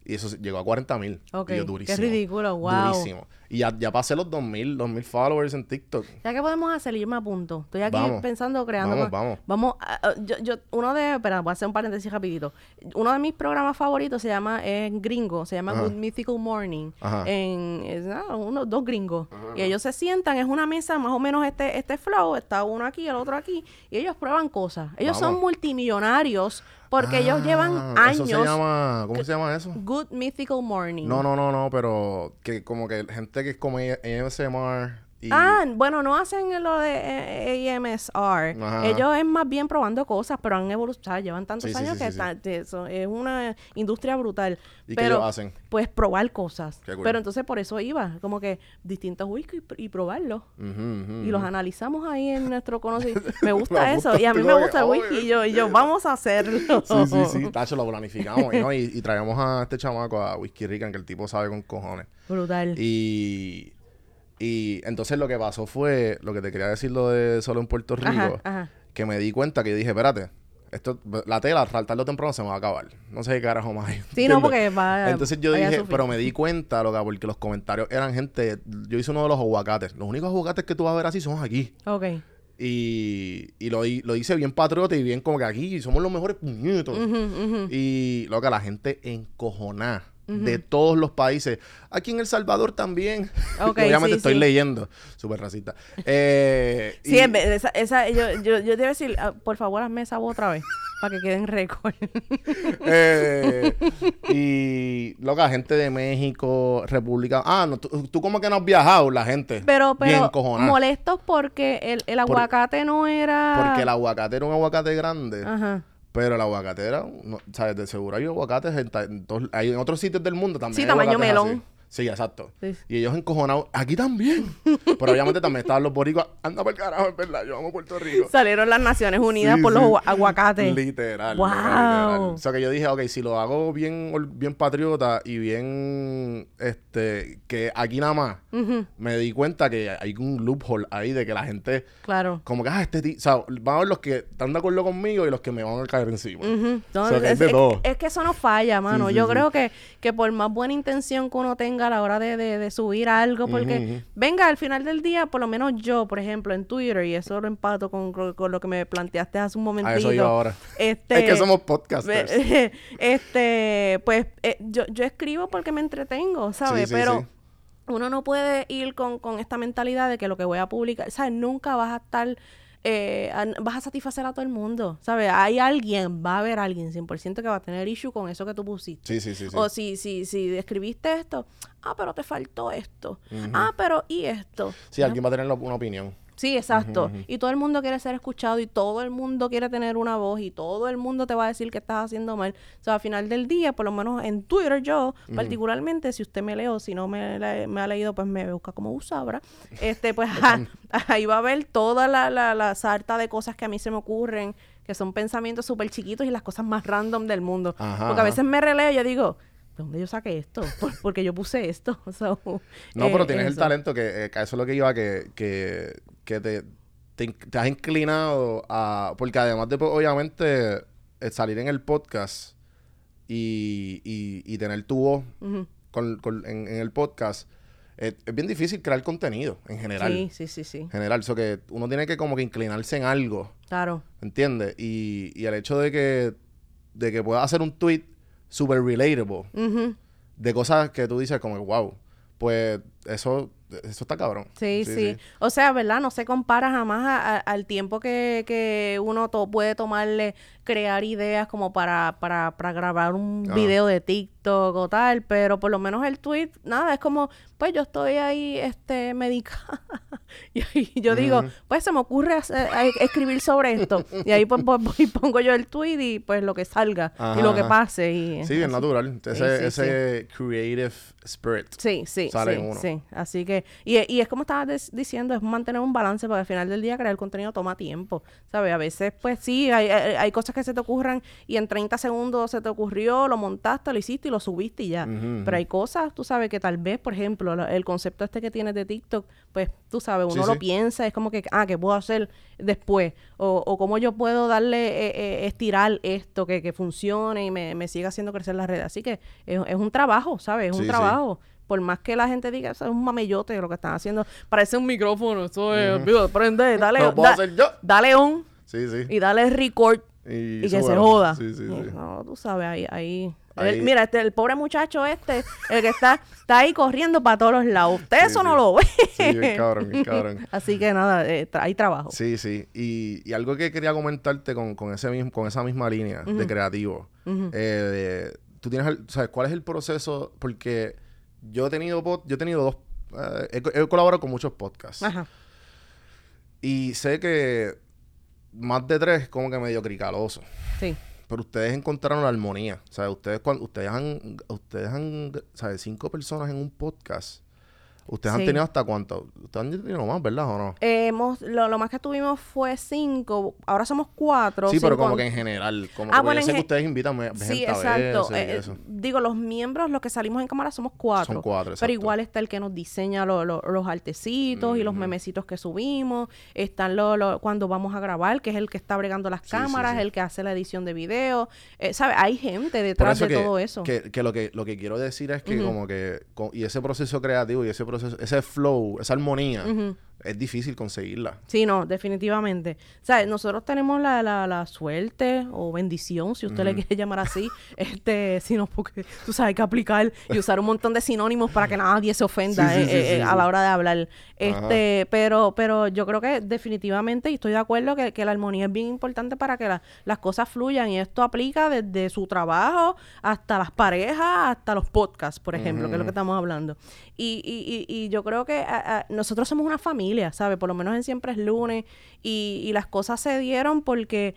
Y eso llegó a 40 mil. Ok, Y yo, qué durísimo. ridículo, wow. Durísimo. Y ya, ya pasé los 2000, 2000 followers en TikTok. Ya que podemos hacer, yo me apunto. Estoy aquí Vamos. pensando, creando. Vamos, vamos. Vamos, a- a- yo, yo, uno de, espera, voy a hacer un paréntesis rapidito. Uno de mis programas favoritos se llama, es gringo, se llama Ajá. Good Mythical Morning. Ajá. En, es, ah, uno, dos gringos. Y ellos se sientan, es una mesa más o menos este, este flow, está uno aquí, el otro aquí, y ellos prueban cosas. Ellos son multimillonarios porque ellos llevan Ah, años. Eso se llama, ¿Cómo se llama eso? Good Mythical Morning. No, no, no, no, pero que como que gente que es como ASMR y... Ah, bueno, no hacen lo de eh, AMSR. Ajá. Ellos es más bien probando cosas, pero han evolucionado, llevan tantos Sí, años sí, que sí, eso, es una industria brutal. ¿Y qué pero, ellos hacen? Pues probar cosas. Cool. Pero entonces por eso iba, como que distintos whisky y, y probarlos. Y los analizamos ahí en nuestro conocimiento. Me gusta eso. Y a mí me gusta el whisky. Y yo, y yo, vamos a hacerlo. Sí, sí, sí, Tacho, lo planificamos ¿no? y, y traemos a este chamaco, a Whisky Rican, que el tipo sabe con cojones. Brutal. Y, y entonces lo que pasó fue, lo que te quería decir lo de solo en Puerto Rico, Ajá, ajá. que me di cuenta que dije, espérate, esto, la tela, tarde o temprano se me va a acabar. No sé qué carajo más. hay, Sí, no, ¿entiendes? porque va. Entonces yo dije, pero me di cuenta, loca, porque los comentarios eran gente. Yo hice uno de los aguacates. Los únicos aguacates que tú vas a ver así son aquí. Ok. Y, y lo, lo hice bien patriota y bien como que aquí somos los mejores puñetos. Ujú, ujú. Y loca, la gente encojonada de todos los países. Aquí en El Salvador también. Obviamente sí, estoy sí. leyendo. Súper racista. Eh, Sí, y- en vez de esa, esa- yo, yo, yo te iba a decir, ah, por favor, hazme esa voz otra vez, para que quede en récord. Eh, y loca, gente de México, República. Ah, no, tú, tú como que no has viajado, la gente. pero, bien pero, encojonada. molestos porque el, el aguacate no era... Porque el aguacate era un aguacate grande. Ajá. Pero el aguacate era, no, ¿sabes? De seguro hay aguacates en, ta- en todos- hay en otros sitios del mundo también. Sí, hay tamaño aguacates melón. así. Sí, exacto. Sí. Y ellos encojonados, aquí también. Pero obviamente también estaban los boricuas, anda por el carajo, es verdad, yo amo Puerto Rico. Salieron las Naciones Unidas Sí, por sí. los agua- aguacates. Literal. Wow. literal, literal. O sea que yo dije, ok, si lo hago bien, bien patriota y bien, este, que aquí nada más, me di cuenta que hay un loophole ahí de que la gente, Claro. como que, ah, este tío, o sea, van a ver los que están de acuerdo conmigo y los que me van a caer encima. Ujú. No, O sea, que hay es, de todo. es que eso no falla, mano. Yo creo que, que por más buena intención que uno tenga a la hora de, de- de subir algo, porque, venga, al final del día, por lo menos yo, por ejemplo, en Twitter, y eso lo empato con, con- con lo que me planteaste hace un momentito. A eso iba ahora. Este, Es que somos podcasters. Este, pues eh, yo, yo escribo porque me entretengo, ¿sabes? Sí, sí, Pero sí. uno no puede ir con, con esta mentalidad de que lo que voy a publicar, ¿sabes? Nunca vas a estar, eh, vas a satisfacer a todo el mundo, ¿sabes? Hay alguien, va a haber alguien 100% que va a tener issue con eso que tú pusiste. Sí, sí, sí. sí. O si, si, si escribiste esto, ah, pero te faltó esto. Ah, pero ¿y esto? Sí, alguien va a tener una opinión. Sí, exacto. Y todo el mundo quiere ser escuchado y todo el mundo quiere tener una voz y todo el mundo te va a decir que estás haciendo mal. O sea, al final del día, por lo menos en Twitter yo, particularmente, si usted me leo, si no me, le- me ha leído, pues me busca como Usabra. Este, pues ah, ahí va a ver toda la, la, la sarta de cosas que a mí se me ocurren, que son pensamientos súper chiquitos y las cosas más random del mundo. Ajá, Porque a veces me releo y yo digo... ¿De dónde yo saqué esto? Por- porque yo puse esto. So, No, eh, pero tienes el talento que, eh, que eso es lo que iba, que, que, que te, te, in- te has inclinado a... Porque además de, pues, obviamente, eh, salir en el podcast y, y, y tener tu voz con, con- en, en el podcast, es bien difícil crear contenido en general. Sí, sí, sí, sí. En general, eso que uno tiene que como que inclinarse en algo, Claro. ¿entiendes? Y, y el hecho de que, de que puedas hacer un tweet super relatable de cosas que tú dices como, wow, pues eso, eso está cabrón. Sí, sí, O sea, ¿verdad? No se compara jamás a- a- al tiempo que, que uno to- puede tomarle crear ideas como para, para, para grabar un Ah. video de TikTok o tal, pero por lo menos el tweet, nada, es como, pues yo estoy ahí este, medicada. y ahí yo digo, pues se me ocurre hacer- escribir sobre esto. y ahí pues, pues, pongo yo el tweet y pues lo que salga y lo que pase. Y, Sí, bien natural. Ese, sí, ese creative spirit. Sí, sí, sale en uno. sí. Así que, y, y es como estabas diciendo, es mantener un balance, porque al final del día crear contenido toma tiempo, ¿sabes? A veces, pues sí, hay, hay, hay cosas que se te ocurran y en 30 segundos se te ocurrió, lo montaste, lo hiciste y lo subiste y ya. Pero hay cosas, tú sabes, que tal vez, por ejemplo, el concepto este que tienes de TikTok, pues tú sabes, uno Sí, lo sí. piensa, es como que, ah, ¿qué puedo hacer después? O, o cómo yo puedo darle, eh, eh, estirar esto, que, que funcione y me, me siga haciendo crecer la red. Así que es, es un trabajo, ¿sabes? Es Sí, un trabajo. Por más que la gente diga, eso es un mamellote lo que están haciendo. Parece un micrófono, eso es, olvídate, prende, dale, puedo da- yo. dale on Sí, sí. y dale record Y, y, que se joda. Sí, sí, sí. No, tú sabes, ahí, ahí. Ahí- El- mira, este, el pobre muchacho este, el que está, está ahí corriendo para todos los lados. Usted eso no lo ve. Sí, bien cabrón, bien cabrón. Así que nada, eh, tra- hay trabajo. Sí, sí. Y, y algo que quería comentarte con, con, ese mismo, con esa misma línea de creativo. Eh, de- tú tienes, el- ¿sabes cuál es el proceso? Porque yo he tenido, pod- yo he tenido dos, eh, he, he colaborado con muchos podcasts. Ajá. Y sé que más de tres como que medio cricaloso. Sí. Pero ustedes encontraron la armonía. O sea, ustedes cuando ustedes han, ustedes han, ¿sabes? Cinco personas en un podcast. Ustedes han tenido hasta cuánto. Ustedes han tenido más, ¿verdad o no? Eh, hemos, lo, lo más que tuvimos fue cinco. Ahora somos cuatro. sí, pero como que en general. Como Ah, bueno, yo sé que ustedes invitan gente Sí, a exacto. veces y Eh, eso. digo, los miembros, los que salimos en cámara somos cuatro. Son cuatro, exacto. Pero igual está el que nos diseña lo- lo- los artecitos y los memecitos que subimos. Están lo, lo- cuando vamos a grabar, que es el que está bregando las sí, cámaras, sí. el que hace la edición de video. Eh, ¿Sabes? Hay gente detrás de que, todo eso. Que, que lo que lo que quiero decir es que como que con- y ese proceso creativo y ese proceso, ese flow, esa armonía. Es difícil conseguirla. Sí, no, definitivamente. ¿Sabes? Nosotros tenemos la, la, la suerte o bendición, si usted le quiere llamar así, este, sino porque tú sabes hay que aplicar y usar un montón de sinónimos para que nadie se ofenda Sí, sí, eh, sí, eh, sí, a la hora de hablar. Este, pero, pero yo creo que definitivamente, y estoy de acuerdo que, que la armonía es bien importante para que la- las cosas fluyan. Y esto aplica desde su trabajo hasta las parejas, hasta los podcasts, por ejemplo, que es lo que estamos hablando. Y, y, y, y yo creo que a- a- nosotros somos una familia, ¿sabes? Por lo menos en Siempre es lunes. Y, y las cosas se dieron porque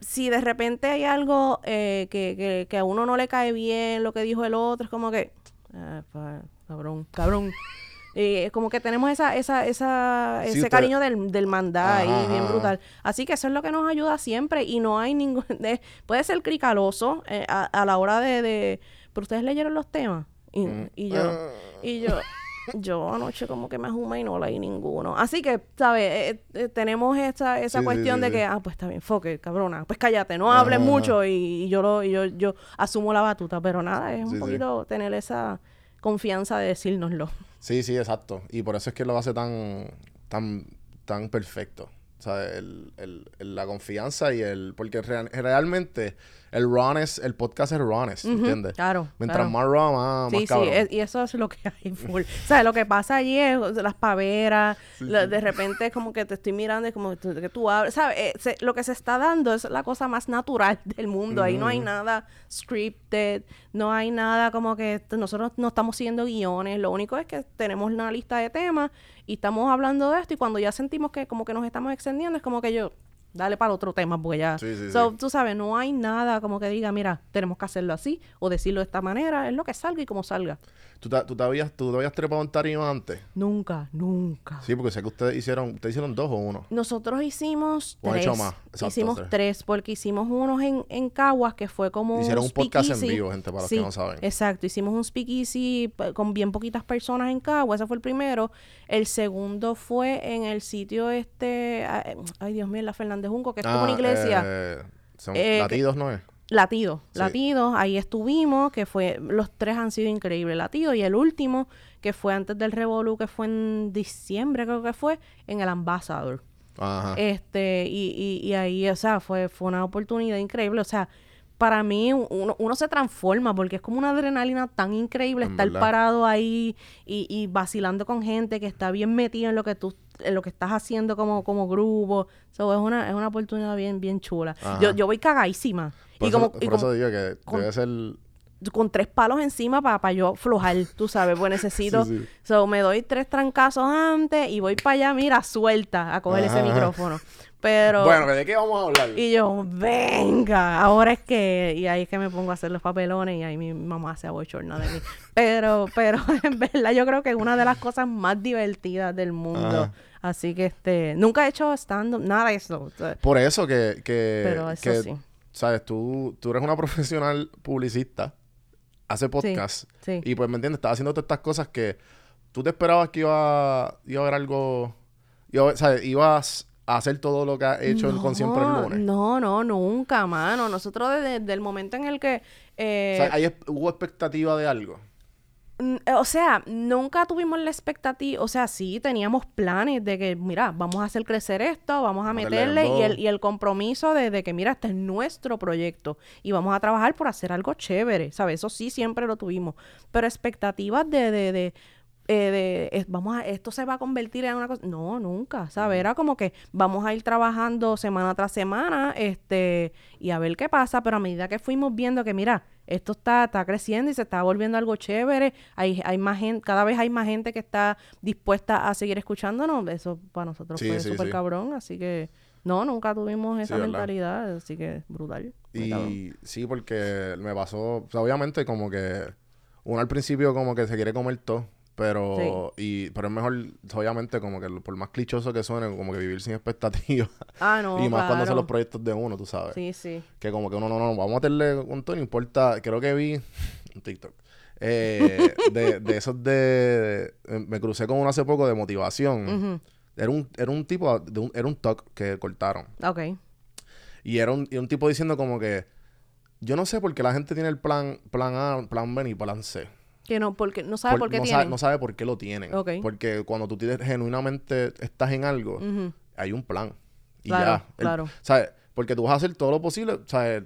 si de repente hay algo eh, que, que, que a uno no le cae bien, lo que dijo el otro, es como que, ah, pa- cabrón, cabrón. Como que tenemos esa, esa, esa, Sí, ese usted- cariño del, del mandar ahí, bien brutal. Así que eso es lo que nos ayuda siempre y no hay ningún... de- puede ser cricaloso eh, a, a la hora de, de... Pero ustedes leyeron los temas y, Mm. y yo... Y yo... Yo anoche como que me jumé y no leí ninguno. Así que, ¿sabes? Eh, eh, tenemos esa, esa Sí, cuestión sí, de que, ah, pues está bien, foque, cabrona. Pues cállate, no hables Ajá, mucho y, y yo lo, y yo, yo asumo la batuta. Pero nada, es un poquito tener esa confianza de decírnoslo. Sí, sí, exacto. Y por eso es que lo hace tan, tan, tan perfecto. O sea, el, el- el- la confianza y el... Porque real- realmente el rawness, el podcast es rawness, Ujú, ¿entiendes? Claro. Mientras claro. más raw, más, Sí, más sí, es- y eso es lo que hay full. O sea, lo que pasa allí es las paveras, la- de repente es como que te estoy mirando y como tú- que tú hablas, ¿sabes? Eh, se- lo que se está dando es la cosa más natural del mundo. Ahí no hay nada scripted, no hay nada como que nosotros no estamos siguiendo guiones, lo único es que tenemos una lista de temas y estamos hablando de esto y cuando ya sentimos que como que nos estamos extendiendo es como que yo... Dale para otro tema porque ya... Sí, sí, So, sí. tú sabes, no hay nada como que diga, mira, tenemos que hacerlo así o decirlo de esta manera, es lo que salga y como salga. ¿Tú, te, tú, te habías, ¿Tú te habías trepado en tarima antes? Nunca, nunca. Sí, porque sé que ustedes hicieron, ¿ustedes hicieron dos o uno? Nosotros hicimos O han tres. hecho más, exacto, hicimos tres. porque hicimos unos en, en Caguas que fue como Hicieron un podcast en speakeasy. vivo, gente, para los Sí, que no saben. Exacto, hicimos un speakeasy con bien poquitas personas en Caguas, ese fue el primero. El segundo fue en el sitio este, ah, eh, ay Dios mío, en la Fernández Junco, que es como una Ah, iglesia. eh, son Eh, que- latidos, ¿no es? Latidos, Sí. latidos, ahí estuvimos, que fue, los tres han sido increíbles, latidos, y el último, que fue antes del Revolu, que fue en diciembre, creo que fue, en el Ambassador. Ajá. Este, y, y, y ahí, o sea, fue, fue una oportunidad increíble, o sea, para mí uno, uno se transforma porque es como una adrenalina tan increíble En estar verdad. parado ahí y, y vacilando con gente que está bien metida en lo que tú lo que estás haciendo como, como grupo. So, es una, es una oportunidad bien, bien chula. Ajá. Yo, yo voy cagadísima. por y eso, como, por y eso como- digo que con- debe ser... con tres palos encima para yo flojar, tú sabes, pues necesito. Sí, sí. So, me doy tres trancazos antes y voy para allá, mira, suelta a coger Ajá, ese ajá. micrófono. Pero. Bueno, ¿de qué vamos a hablar? y yo, venga, ahora es que. Y ahí es que me pongo a hacer los papelones y ahí mi mamá se abochorna de mí. Pero, pero en verdad yo creo que es una de las cosas más divertidas del mundo. Ajá. Así que este. Nunca he hecho stand-up, nada de eso. Por eso que, que, Pero eso que, sí. sabes, tú, tú eres una profesional publicista, hace podcast, sí. y pues, ¿me entiendes? Estás haciendo todas estas cosas que tú te esperabas que iba, iba a haber algo, iba, ¿sabes? Ibas a hacer todo lo que has hecho en con siempre el No, lunes. No, no, nunca, mano. Nosotros desde, desde el momento en el que... eh, O sea, ¿hay, ¿hubo expectativa de algo? Eh, O sea, nunca tuvimos la expectativa, o sea, sí teníamos planes de que, mira, vamos a hacer crecer esto, vamos a Meterle y el, y el compromiso de, de que, mira, este es nuestro proyecto y vamos a trabajar por hacer algo chévere, ¿sabes? Eso sí siempre lo tuvimos, pero expectativas de, de, de, eh, de, vamos a, esto se va a convertir en una cosa, no, nunca, ¿sabes? Era como que vamos a ir trabajando semana tras semana, este, y a ver qué pasa, pero a medida que fuimos viendo que, mira, esto está, está creciendo y se está volviendo algo chévere. Hay, hay más gente, cada vez hay más gente que está dispuesta a seguir escuchándonos. Eso para nosotros Sí, fue sí, súper sí. cabrón. Así que, no, nunca tuvimos esa ¿verdad? mentalidad. Así que, brutal. cabrón. Y sí, porque me pasó, o sea, obviamente como que uno al principio como que se quiere comer todo, pero y pero es mejor obviamente como que por más clichoso que suene, como que vivir sin expectativas. Ah, no, y más cuando son los proyectos de uno, tú sabes. Sí, sí. Que como que uno no, no, vamos a meterle con todo, no importa, creo que vi un TikTok. eh, de, de esos de, de- me crucé con uno hace poco de motivación. Era un, era un tipo, de un- era un talk que cortaron. Ok. Y era un, y un tipo diciendo como que yo no sé por qué la gente tiene el plan, plan A, plan B y plan C. Que no, porque, no sabe por, qué no, tienen. sabe, no sabe por qué lo tienen. Porque cuando tú tienes, genuinamente estás en algo, hay un plan. Y Claro, ya. El- claro. ¿sabes? Porque tú vas a hacer todo lo posible, ¿sabes?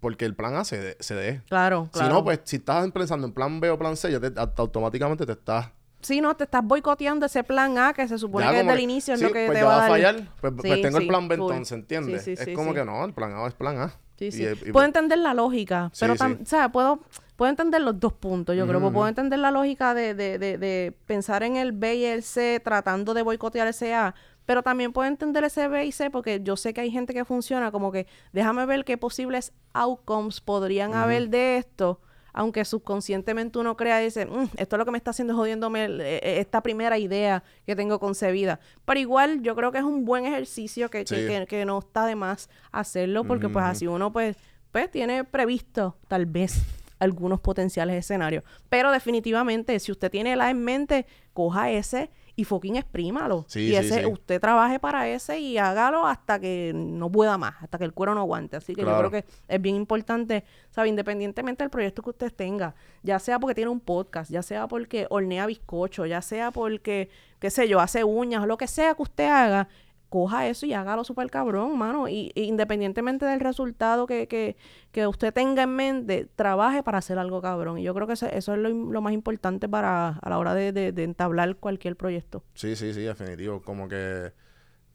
Porque el plan A se, dé- se dé. Claro, claro. Si no, pues si estás pensando en plan B o plan C, ya te, hasta automáticamente te estás... Sí, no, te estás boicoteando ese plan A que se supone ya que desde el inicio es sí, lo que pues te ya va a dar. fallar. Pues, pues Sí, tengo sí, el plan B entonces, ¿entiendes? Sí, sí, es como que no, el plan A es plan A. Sí, sí. y- puedo entender la lógica, Sí, pero, sí. tam- o sea, puedo, puedo entender los dos puntos, yo creo. Ujú, Puedo entender la lógica de, de, de, de pensar en el B y el C tratando de boicotear ese A, pero también puedo entender ese B y C porque yo sé que hay gente que funciona como que déjame ver qué posibles outcomes podrían haber de esto. Aunque subconscientemente uno crea y dice, "Mm, esto es lo que me está haciendo es jodiéndome eh, eh, esta primera idea que tengo concebida. Pero igual yo creo que es un buen ejercicio que, que, Sí. que- que no está de más hacerlo porque pues así uno pues, pues tiene previsto tal vez algunos potenciales escenarios. Pero definitivamente si usted tiene la en mente, coja ese y fucking exprímalo. Sí, y ese, sí. usted trabaje para ese y hágalo hasta que no pueda más, hasta que el cuero no aguante. Así que Claro. yo creo que es bien importante, ¿sabe? Independientemente del proyecto que usted tenga, ya sea porque tiene un podcast, ya sea porque hornea bizcocho, ya sea porque, qué sé yo, hace uñas, lo que sea que usted haga, coja eso y hágalo súper cabrón, mano. Y, independientemente del resultado que, que, que usted tenga en mente, trabaje para hacer algo cabrón. Y yo creo que eso, eso es lo, lo más importante para a la hora de, de- de entablar cualquier proyecto. Sí, sí, sí, definitivo. Como que.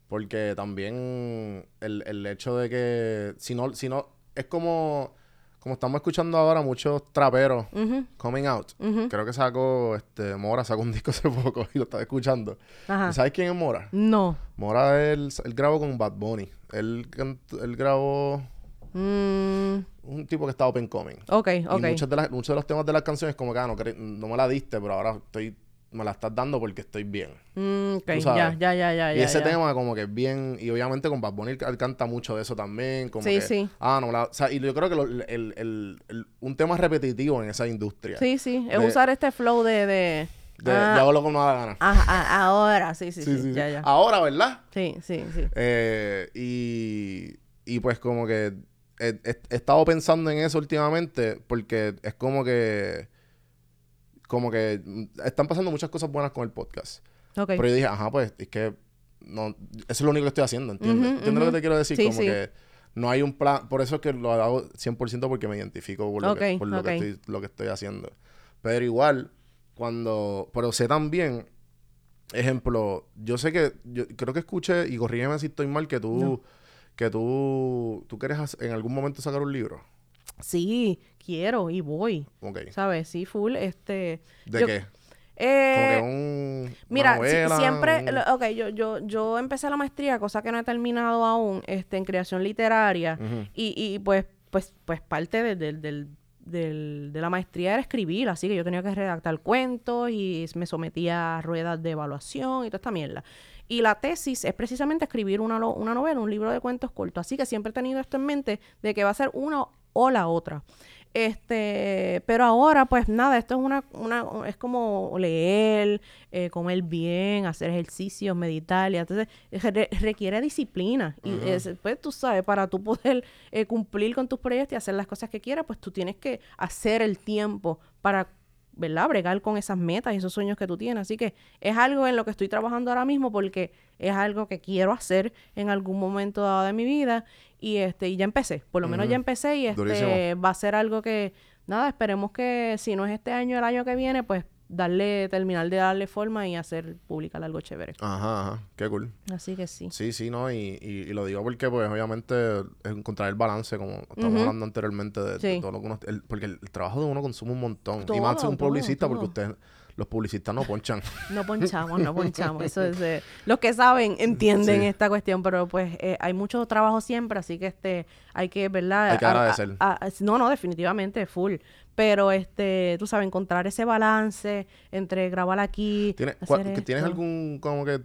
Porque también el, el hecho de que. Si no, si no. Es como. Como estamos escuchando ahora muchos traperos coming out. Creo que sacó. Este, Mora sacó un disco hace poco y lo estaba escuchando. Ajá. ¿Sabes quién es Mora? No. Mora él, él grabó con Bad Bunny. Él, él grabó Mm, un tipo que está open coming. ok, ok. Y muchos de, las- muchos de los temas de las canciones como que ah, no, no me la diste, pero ahora estoy me la estás dando porque estoy bien. Mm, ya, ya, ya, ya. y ya, ese ya. tema como que es bien, y obviamente con Bad Bunny él, canta mucho de eso también, como Sí, que, sí. ah, no, la, o sea, y yo creo que lo- el, el- el- un tema repetitivo en esa industria. Sí, sí. Es de- usar este flow de... de... De, ah, hago lo que me da la gana. ah, ah, ahora, sí, sí, sí. Sí, sí, sí. Ya, ya. Ahora, ¿verdad? Sí, sí, sí. Eh, y, y pues como que he, he- he estado pensando en eso últimamente porque es como que como que mm, están pasando muchas cosas buenas con el podcast. Ok. Pero yo dije, ajá, pues es que no, eso es lo único que estoy haciendo, ¿entiendes? Ujú, ¿Entiendes lo ujú. que te quiero decir? Sí, como sí. que no hay un plan, por eso es que lo hago 100% porque me identifico por lo, que, Ok, por lo, ok. que estoy, lo que estoy haciendo. Pero igual, cuando, pero sé también, ejemplo, yo sé que, yo creo que escuché, y corrígeme si estoy mal, que tú, No. que tú, tú quieres en algún momento sacar un libro. Sí, quiero y voy. ¿Sabes? Sí, full. Este. ¿De yo- qué? Eh, Como que un, una Mira, si- siempre, un- ok, yo, yo, yo empecé la maestría, cosa que no he terminado aún, este, en creación literaria, y, y pues, pues, pues parte de, del- del- del- de la maestría era escribir, así que yo tenía que redactar cuentos y me sometía a ruedas de evaluación y toda esta mierda. Y la tesis es precisamente escribir una, una novela, un libro de cuentos cortos, así que siempre he tenido esto en mente de que va a ser una o la otra. Este, pero ahora, pues nada, esto es una, una es como leer, eh, comer bien, hacer ejercicios, meditar, y entonces re- requiere disciplina. Y es- pues tú sabes, para tú poder eh, cumplir con tus proyectos y hacer las cosas que quieras, pues tú tienes que hacer el tiempo para, ¿verdad? Bregar con esas metas y esos sueños que tú tienes. Así que es algo en lo que estoy trabajando ahora mismo porque es algo que quiero hacer en algún momento dado de mi vida y este y ya empecé, por lo menos ya empecé y este Durísimo. va a ser algo que nada, esperemos que si no es este año el año que viene, pues darle terminar de darle forma y hacer publicar algo chévere. Ajá, ajá, qué cool. Así que sí. Sí, sí, ¿no? Y, y, y lo digo porque, pues, obviamente, es encontrar el balance, como estamos hablando anteriormente, de, todo lo que uno... el- porque el, el trabajo de uno consume un montón. y más ser un todo, publicista, porque ustedes, los publicistas no ponchan. No ponchamos, no ponchamos. Eso es, eh, los que saben entienden Sí. esta cuestión, pero pues eh, hay mucho trabajo siempre, así que este hay que, ¿verdad? Hay que a- agradecer. a- a- no, no, definitivamente, full. Pero este, tú sabes, encontrar ese balance entre grabar aquí. ¿Tienes, hacer cua- que ¿Tienes esto. algún, como que,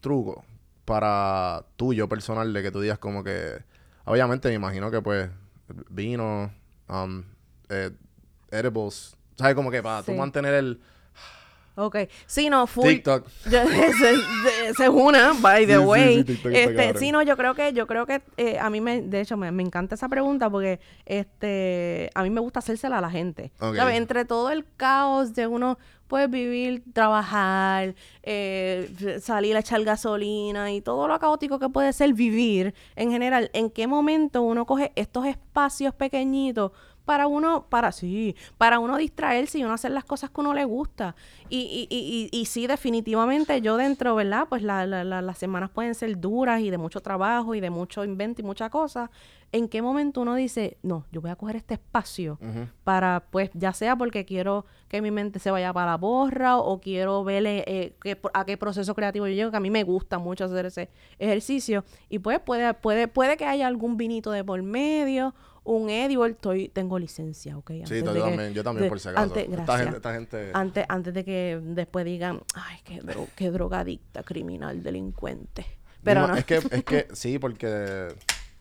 truco para tuyo personal de que tú digas como que... Obviamente, me imagino que, pues, vino, um, eh, edibles... ¿Sabes? Como que para tú Sí. mantener el Ok. Sí, no, full. TikTok. Es una, by the Sí, way. sí, TikTok este, sí, no, yo creo que, yo creo que eh, a mí me, de hecho, me, me encanta esa pregunta porque este, a mí me gusta hacérsela a la gente. ¿Sabes? Entre todo el caos de uno puedes vivir, trabajar, eh, salir a echar gasolina y todo lo caótico que puede ser vivir en general, ¿en qué momento uno coge estos espacios pequeñitos para uno, para sí, para uno distraerse y uno hacer las cosas que uno le gusta? Y, y, y, y, sí, definitivamente yo dentro, ¿verdad? Pues la, la- la- las semanas pueden ser duras y de mucho trabajo y de mucho invento y muchas cosas. ¿En qué momento uno dice, no, yo voy a coger este espacio para, pues, ya sea porque quiero que mi mente se vaya para la borra o quiero ver eh, eh, qué- a qué proceso creativo yo llego, que a mí me gusta mucho hacer ese ejercicio. Y pues puede, puede, puede que haya algún vinito de por medio, un edible, estoy, tengo licencia, ¿ok? Sí, Antes yo de que- también, yo también de- por si acaso. antes- esta, gracias. gente, esta gente... Antes, antes de que después digan, ay, qué, dro- qué drogadicta, criminal, delincuente. Pero Mismo- no, Es que, es que sí, porque...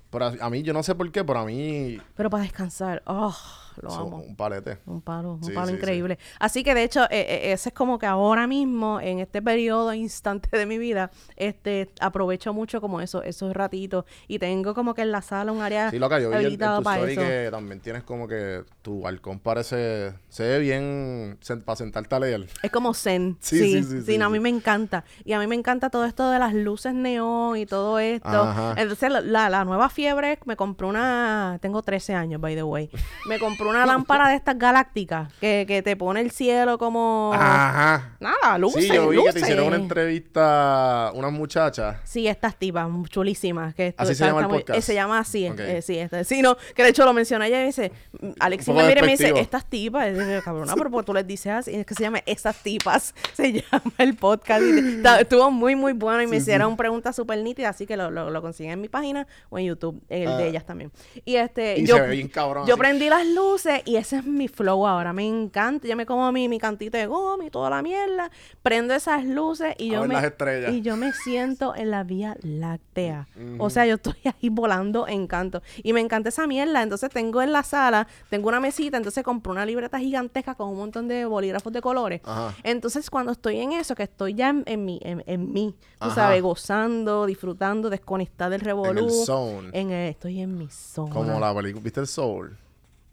Pero a, mí, yo no sé por qué, pero a mí... pero para descansar, oh, lo Son amo. Un palete. Un palo, un Sí, palo sí, sí. increíble. Así que de hecho, eh, eh, ese es como que ahora mismo, en este periodo instante de mi vida, este, aprovecho mucho como eso, esos ratitos. Y tengo como que en la sala un área Sí, loca, yo vi en, tu para story eso. que también tienes como que tu balcón parece... Se ve bien para sentarte a leer. Es como zen. Sí, Sí, sí, sí, sí, sí, no, a mí sí. me encanta. Y a mí me encanta todo esto de las luces neón y todo esto. Ajá. Entonces, la- la, nueva fiebre, me compré una... Tengo 13 años, by the way. Me una lámpara de estas galácticas que, que te pone el cielo como... Ajá. Nada, luces, sí, yo vi que te hicieron una luces. entrevista unas muchachas. Sí, estas tipas chulísimas. Que ¿Así se llama el muy- podcast? eh, se llama así. Ok. eh, sí, este- sí, no, que de hecho lo mencioné ella y dice, mm, Alexis me mira y me dice, estas tipas, yo, cabrona, pero porque tú les dices así, es que se llama Estas tipas, se llama el podcast. y te- está- estuvo muy, muy bueno y me hicieron preguntas súper nítidas, así que lo, lo, lo consiguen en mi página o en YouTube, el Ah. de ellas también. Y este, Y yo, se ve bien cabrón. yo así. prendí las luces y ese es mi flow ahora. Me encanta. Yo me como mi, mi cantito de goma y toda la mierda. Prendo esas luces y yo me las estrellas. y yo me siento en la Vía Láctea. O sea, yo estoy ahí volando en canto. Y me encanta esa mierda. Entonces tengo en la sala, tengo una mesita, entonces compré una libreta gigantesca con un montón de bolígrafos de colores. Ajá. Entonces cuando estoy en eso, que estoy ya en, en mí, en, en mí, tú Ajá. sabes, gozando, disfrutando, desconectada del revolú. zone. En el- estoy en mi zona. Como la película. ¿Viste el Soul?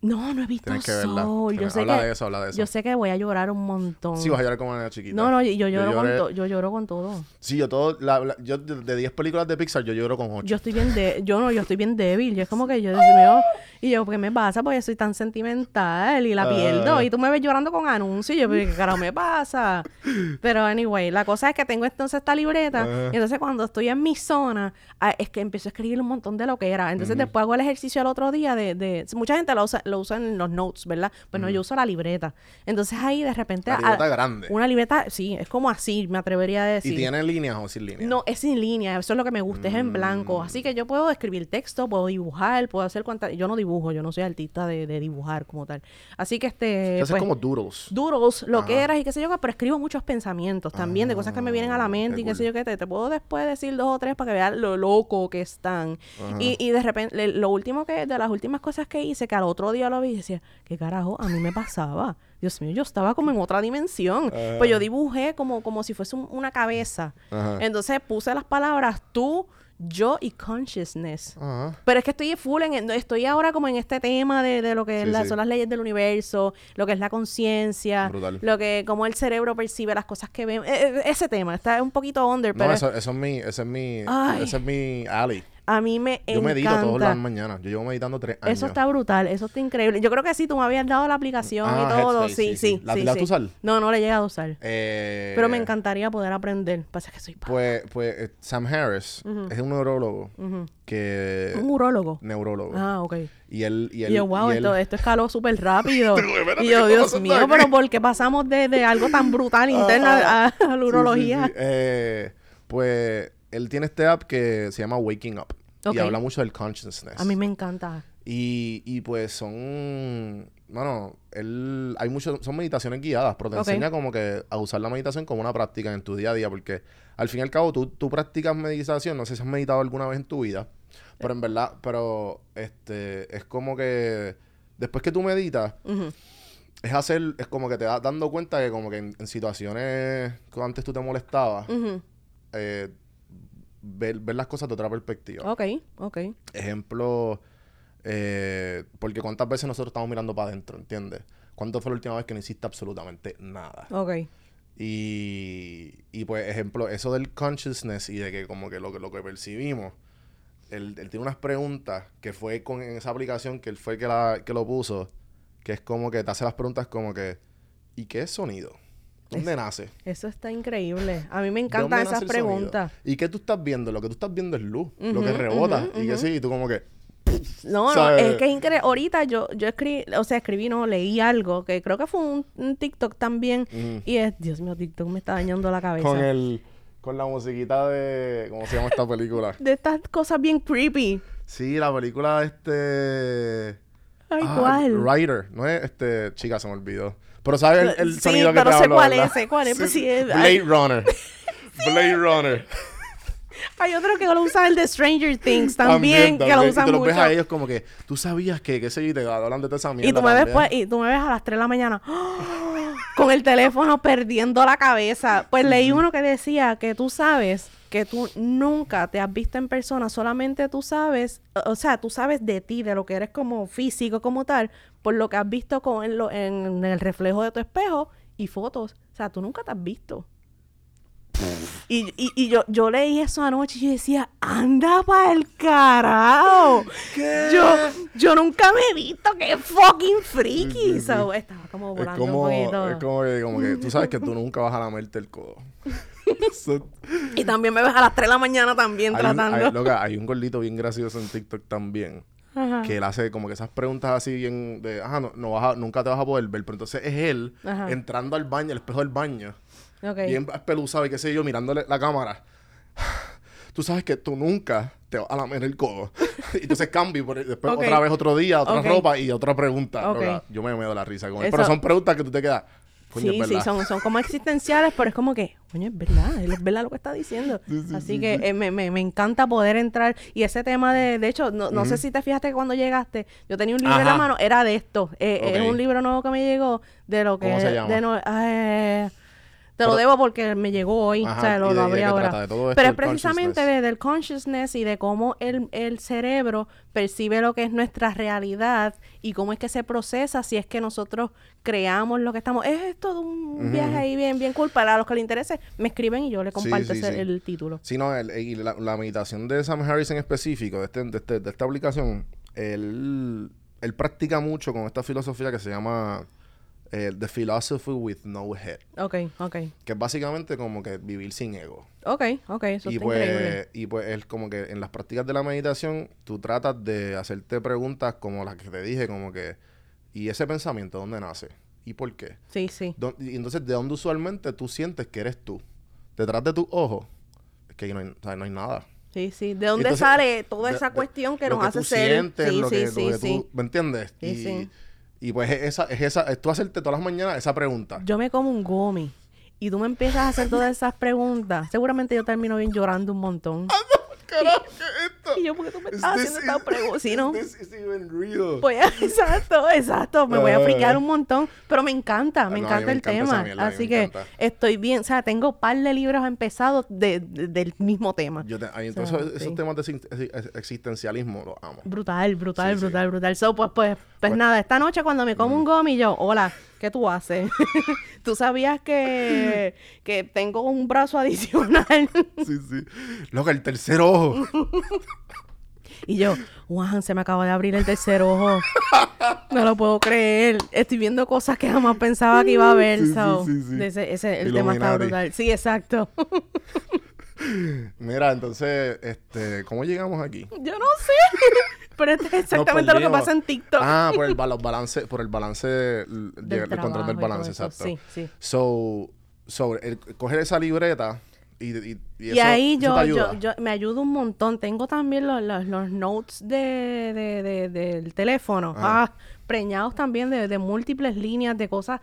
No, no he visto Tienes que verla. Soul. Yo sé habla que, de eso, habla de eso. Yo sé que voy a llorar un montón. Sí, vas a llorar como una chiquita. no, no, yo, yo lloro con to- yo lloro con todo. Sí, yo todo... la- la- yo de de 10 películas de Pixar, yo lloro con 8. Yo estoy bien de, yo no, yo estoy bien débil. Yo es como que yo, y yo, ¿qué me pasa? Porque soy tan sentimental y la Ah. pierdo. Y tú me ves llorando con anuncios. Y yo, ¿qué carajo me pasa? Pero anyway, la cosa es que tengo entonces esta libreta. Y entonces cuando estoy en mi zona, ah, es que empiezo a escribir un montón de lo que era. Entonces después hago el ejercicio al otro día de, de mucha gente lo usa, lo usa en los notes, ¿verdad? Pues no, yo uso la libreta. Entonces ahí de repente La a- libreta grande. una libreta, sí, es como así, me atrevería a decir. ¿Y tiene líneas o sin líneas? No, es sin línea, eso es lo que me gusta, es en blanco. Mm. Así que yo puedo escribir texto, puedo dibujar, puedo hacer cuantas... Yo no dibujo, yo no soy artista de, de dibujar como tal. Así que este... Haces pues, como doodles. Doodles, lo que Ajá. eras y qué sé yo, pero escribo muchos pensamientos también de cosas que me vienen a la Ah, mente qué y qué sé yo qué. Te, te puedo después decir dos o tres para que veas lo loco que están. Y, y de repente, lo último que, de las últimas cosas que hice, que al otro día lo vi y decía, ¿qué carajo? A mí me pasaba. Dios mío, yo estaba como en otra dimensión. Pues yo dibujé como, como si fuese un- una cabeza. Entonces puse las palabras tú, yo y consciousness. Pero es que estoy full en, estoy ahora como en este tema de, de lo que Sí, la- sí. son las leyes del universo, lo que es la conciencia, lo que, cómo el cerebro percibe las cosas que ve. Eh, eh, ese tema está un poquito under, No, pero eso, eso es mi... Ese es mi... Ay. Ese es mi alley. A mí me Yo encanta. medito todas las mañanas. Yo llevo meditando tres años. Eso está brutal, eso está increíble. Yo creo que sí, tú me habías dado la aplicación Ah, y todo. Headspace, sí, sí, sí, sí. ¿La sí, tiraste sí. a usar? No, no le he llegado a usar. Eh, Pero me encantaría poder aprender. Pasa que soy pa- Pues, pues eh, Sam Harris es un neurólogo que... un urólogo. Neurólogo. Ah, ok. Y él... Y, él, Y yo, wow, y él- esto, esto escaló súper rápido. y ¿qué yo, Dios mío, aquí? pero ¿por qué pasamos de, de algo tan brutal interno a, a- a la urología? Eh, pues él tiene este app que se llama Waking Up. Ok. Y habla mucho del consciousness. A mí me encanta. Y, y pues son... Bueno, él... Hay mucho... Son meditaciones guiadas, pero te enseña como que a usar la meditación como una práctica en tu día a día. Porque al fin y al cabo tú, tú practicas meditación. No sé si has meditado alguna vez en tu vida. Pero en verdad... Pero este... Es como que... Después que tú meditas... Es hacer... Es como que te das dando cuenta que como que en, en situaciones que antes tú te molestabas... Eh, ver, ver las cosas de otra perspectiva. Ok, ok. Ejemplo, eh, porque cuántas veces nosotros estamos mirando para adentro, ¿entiendes? ¿Cuándo fue la última vez que no hiciste absolutamente nada? Ok. Y, y pues, ejemplo, eso del consciousness y de que como que lo que, lo que percibimos, él, él tiene unas preguntas que fue con en esa aplicación que él fue el que, la, que lo puso, que es como que te hace las preguntas como que, ¿y qué es sonido? ¿Dónde nace? Eso está increíble. A mí me ¿De encantan esas preguntas. ¿Y qué tú estás viendo? Lo que tú estás viendo es luz. lo que rebota. Y que sí, y tú como que... No, no, es que es increíble. Ahorita yo, yo escribí, o sea, escribí, no, leí algo que creo que fue un, un TikTok también. Y es, Dios mío, TikTok me está dañando la cabeza. Con el... Con la musiquita de... ¿Cómo se llama esta película? De estas cosas bien creepy. sí, la película este... Ay, Ah, ¿cuál? Rider. No es este... Chica, se me olvidó. Pero ¿sabes el, el Sí, sonido que pero te sé cuál verdad? es, sé cuál es, pues sí, es- Blade Runner. Blade Runner. Hay otro que lo usa el de Stranger Things también, que lo usan y tú los mucho. ves a ellos como que, tú sabías que, qué sé yo, te hablan de esa mierda Y tú me ves pues, y tú me ves a las 3 de la mañana con el teléfono perdiendo la cabeza. Pues leí uno que decía que tú sabes que tú nunca te has visto en persona, solamente tú sabes, o- sea, tú sabes de ti, de lo que eres como físico, como tal, por lo que has visto con en, lo- en el reflejo de tu espejo y fotos. O sea, tú nunca te has visto. Y, y, y yo, yo leí eso anoche y yo decía, anda para el carajo. Yo, yo nunca me he visto, qué fucking freaky. So, estaba como Es volando como, un poquito. es como que, como que tú sabes que tú nunca vas a lamerte el codo. So, Y también me ves a las 3 de la mañana también hay, un, tratando. hay- loca, hay un gordito bien gracioso en TikTok también. Ajá. Que él hace como que esas preguntas así bien de, ajá, no, no vas a- nunca te vas a poder ver. Pero entonces es él Ajá. entrando al baño, el espejo del baño. Ok. Bien espeluzado y qué sé yo, mirándole la cámara. Tú sabes que tú nunca te vas a lamer el codo. y entonces cambio por- después otra vez otro día, otra ropa y otra pregunta. Yo me medo la risa con él. Eso- Pero son preguntas que tú te quedas. Coño, Sí, sí, son, son como existenciales, pero es como que, coño, es verdad, es verdad lo que está diciendo. Así que eh, me, me, me encanta poder entrar. Y ese tema de, de hecho, no, no sé si te fijaste que cuando llegaste, yo tenía un libro en la mano, era de esto. Eh. Es un libro nuevo que me llegó de lo que... ¿Cómo se llama? de no- eh, te lo debo porque me llegó hoy, Ajá, o sea, ¿y lo, de- lo abrí ahora. Pero es precisamente de- del consciousness y de cómo el, el cerebro percibe lo que es nuestra realidad y cómo es que se procesa si es que nosotros creamos lo que estamos. Es todo un viaje ahí bien, bien cool. Para los que les interese, me escriben y yo les Sí, comparto sí, ese- sí. el título. Sí, no, el- y la, la meditación de Sam Harris en específico, de, este, de, este- de esta aplicación, él, él practica mucho con esta filosofía que se llama eh, The Philosophy with No Head, Ok, ok. que es básicamente como que vivir sin ego. Ok, ok, eso y está pues, increíble. y pues él como que en las prácticas de la meditación tú tratas de hacerte preguntas como las que te dije, como que, ¿y ese pensamiento dónde nace? ¿Y por qué? Sí, sí. Y entonces, ¿de dónde usualmente tú sientes que eres tú? Detrás de tus ojos, es que no hay, o sea, no hay nada. Sí, sí. ¿De dónde Entonces, sale toda de- esa cuestión que nos hace tú ser? sientes, sí, lo sí, que, sí, lo que tú, ¿me entiendes? Sí, y, sí. Y pues es esa, es esa, es tú hacerte todas las mañanas esa pregunta. Yo me como un gomi y tú me empiezas a hacer todas esas preguntas. Seguramente yo termino bien llorando un montón. Carajo, ¿qué es esto? Y yo, ¿por qué tú me estás haciendo esta pregunta? Sí, ¿no? this is even real? Pues exacto, exacto. Me voy a friquear un montón, pero me encanta, me Ah, no, a encanta me el encanta tema. mierda, a Así que encanta. estoy bien, o sea, tengo un par de libros empezados de, de- del mismo tema. Yo te, O sea, entonces, esos sí. temas de exi- exi- existencialismo los amo. Brutal, brutal, Sí, sí. brutal, brutal. So, pues, pues, pues Pues- nada, esta noche cuando me como un gomi, yo, hola, ¿qué tú haces? ¿Tú sabías que, que tengo un brazo adicional? Sí, sí. Loca, el tercer ojo. y yo, Juan, se me acaba de abrir el tercer ojo. No lo puedo creer. Estoy viendo cosas que jamás pensaba que iba a ver. Sí, so, sí, sí. Ese, ese- el tema está brutal. Sí, exacto. Mira, entonces, este, ¿cómo llegamos aquí? yo no sé. Pero este es exactamente lo que pasa en TikTok. Ah, por el balance, por el balance, Del control del y balance, exacto. Sí, sí. So, so el- coger esa libreta y, y, y Y, eso- ahí eso yo, te yo, ayuda. yo me ayuda un montón. Tengo también los, los, los notes de, de- de- del teléfono, Ajá. ah, preñados también de, de múltiples líneas de cosas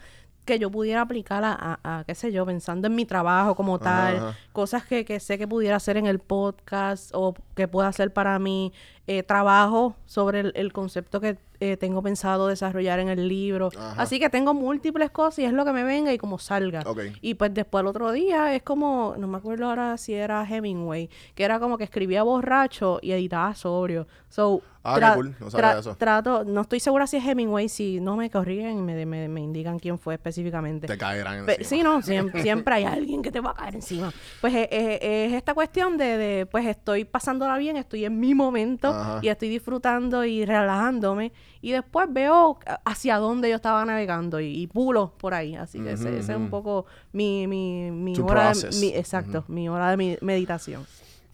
que yo pudiera aplicar a, a- a, qué sé yo, pensando en mi trabajo como tal, Ajá. cosas que, que sé que pudiera hacer en el podcast o que pueda hacer para mi eh, trabajo sobre el, el concepto que eh, tengo pensado desarrollar en el libro. Ajá. Así que tengo múltiples cosas y es lo que me venga y como salga. Y pues después el otro día es como, no me acuerdo ahora si era Hemingway, que era como que escribía borracho y editaba sobrio. So, Ah, qué cool, no sabía eso. Trato, no estoy segura si es Hemingway, si no me corrigen y me, me, me indican quién fue específicamente. Te caerán Pe- encima. sí, no, siempre, siempre hay alguien que te va a caer encima. Pues eh, eh, es esta cuestión de, de, pues estoy pasándola bien, estoy en mi momento Ajá. y estoy disfrutando y relajándome y después veo hacia dónde yo estaba navegando y, y pulo por ahí. Así que ese, ese es un poco mi, mi, mi hora, de, mi, exacto, mi hora de mi meditación.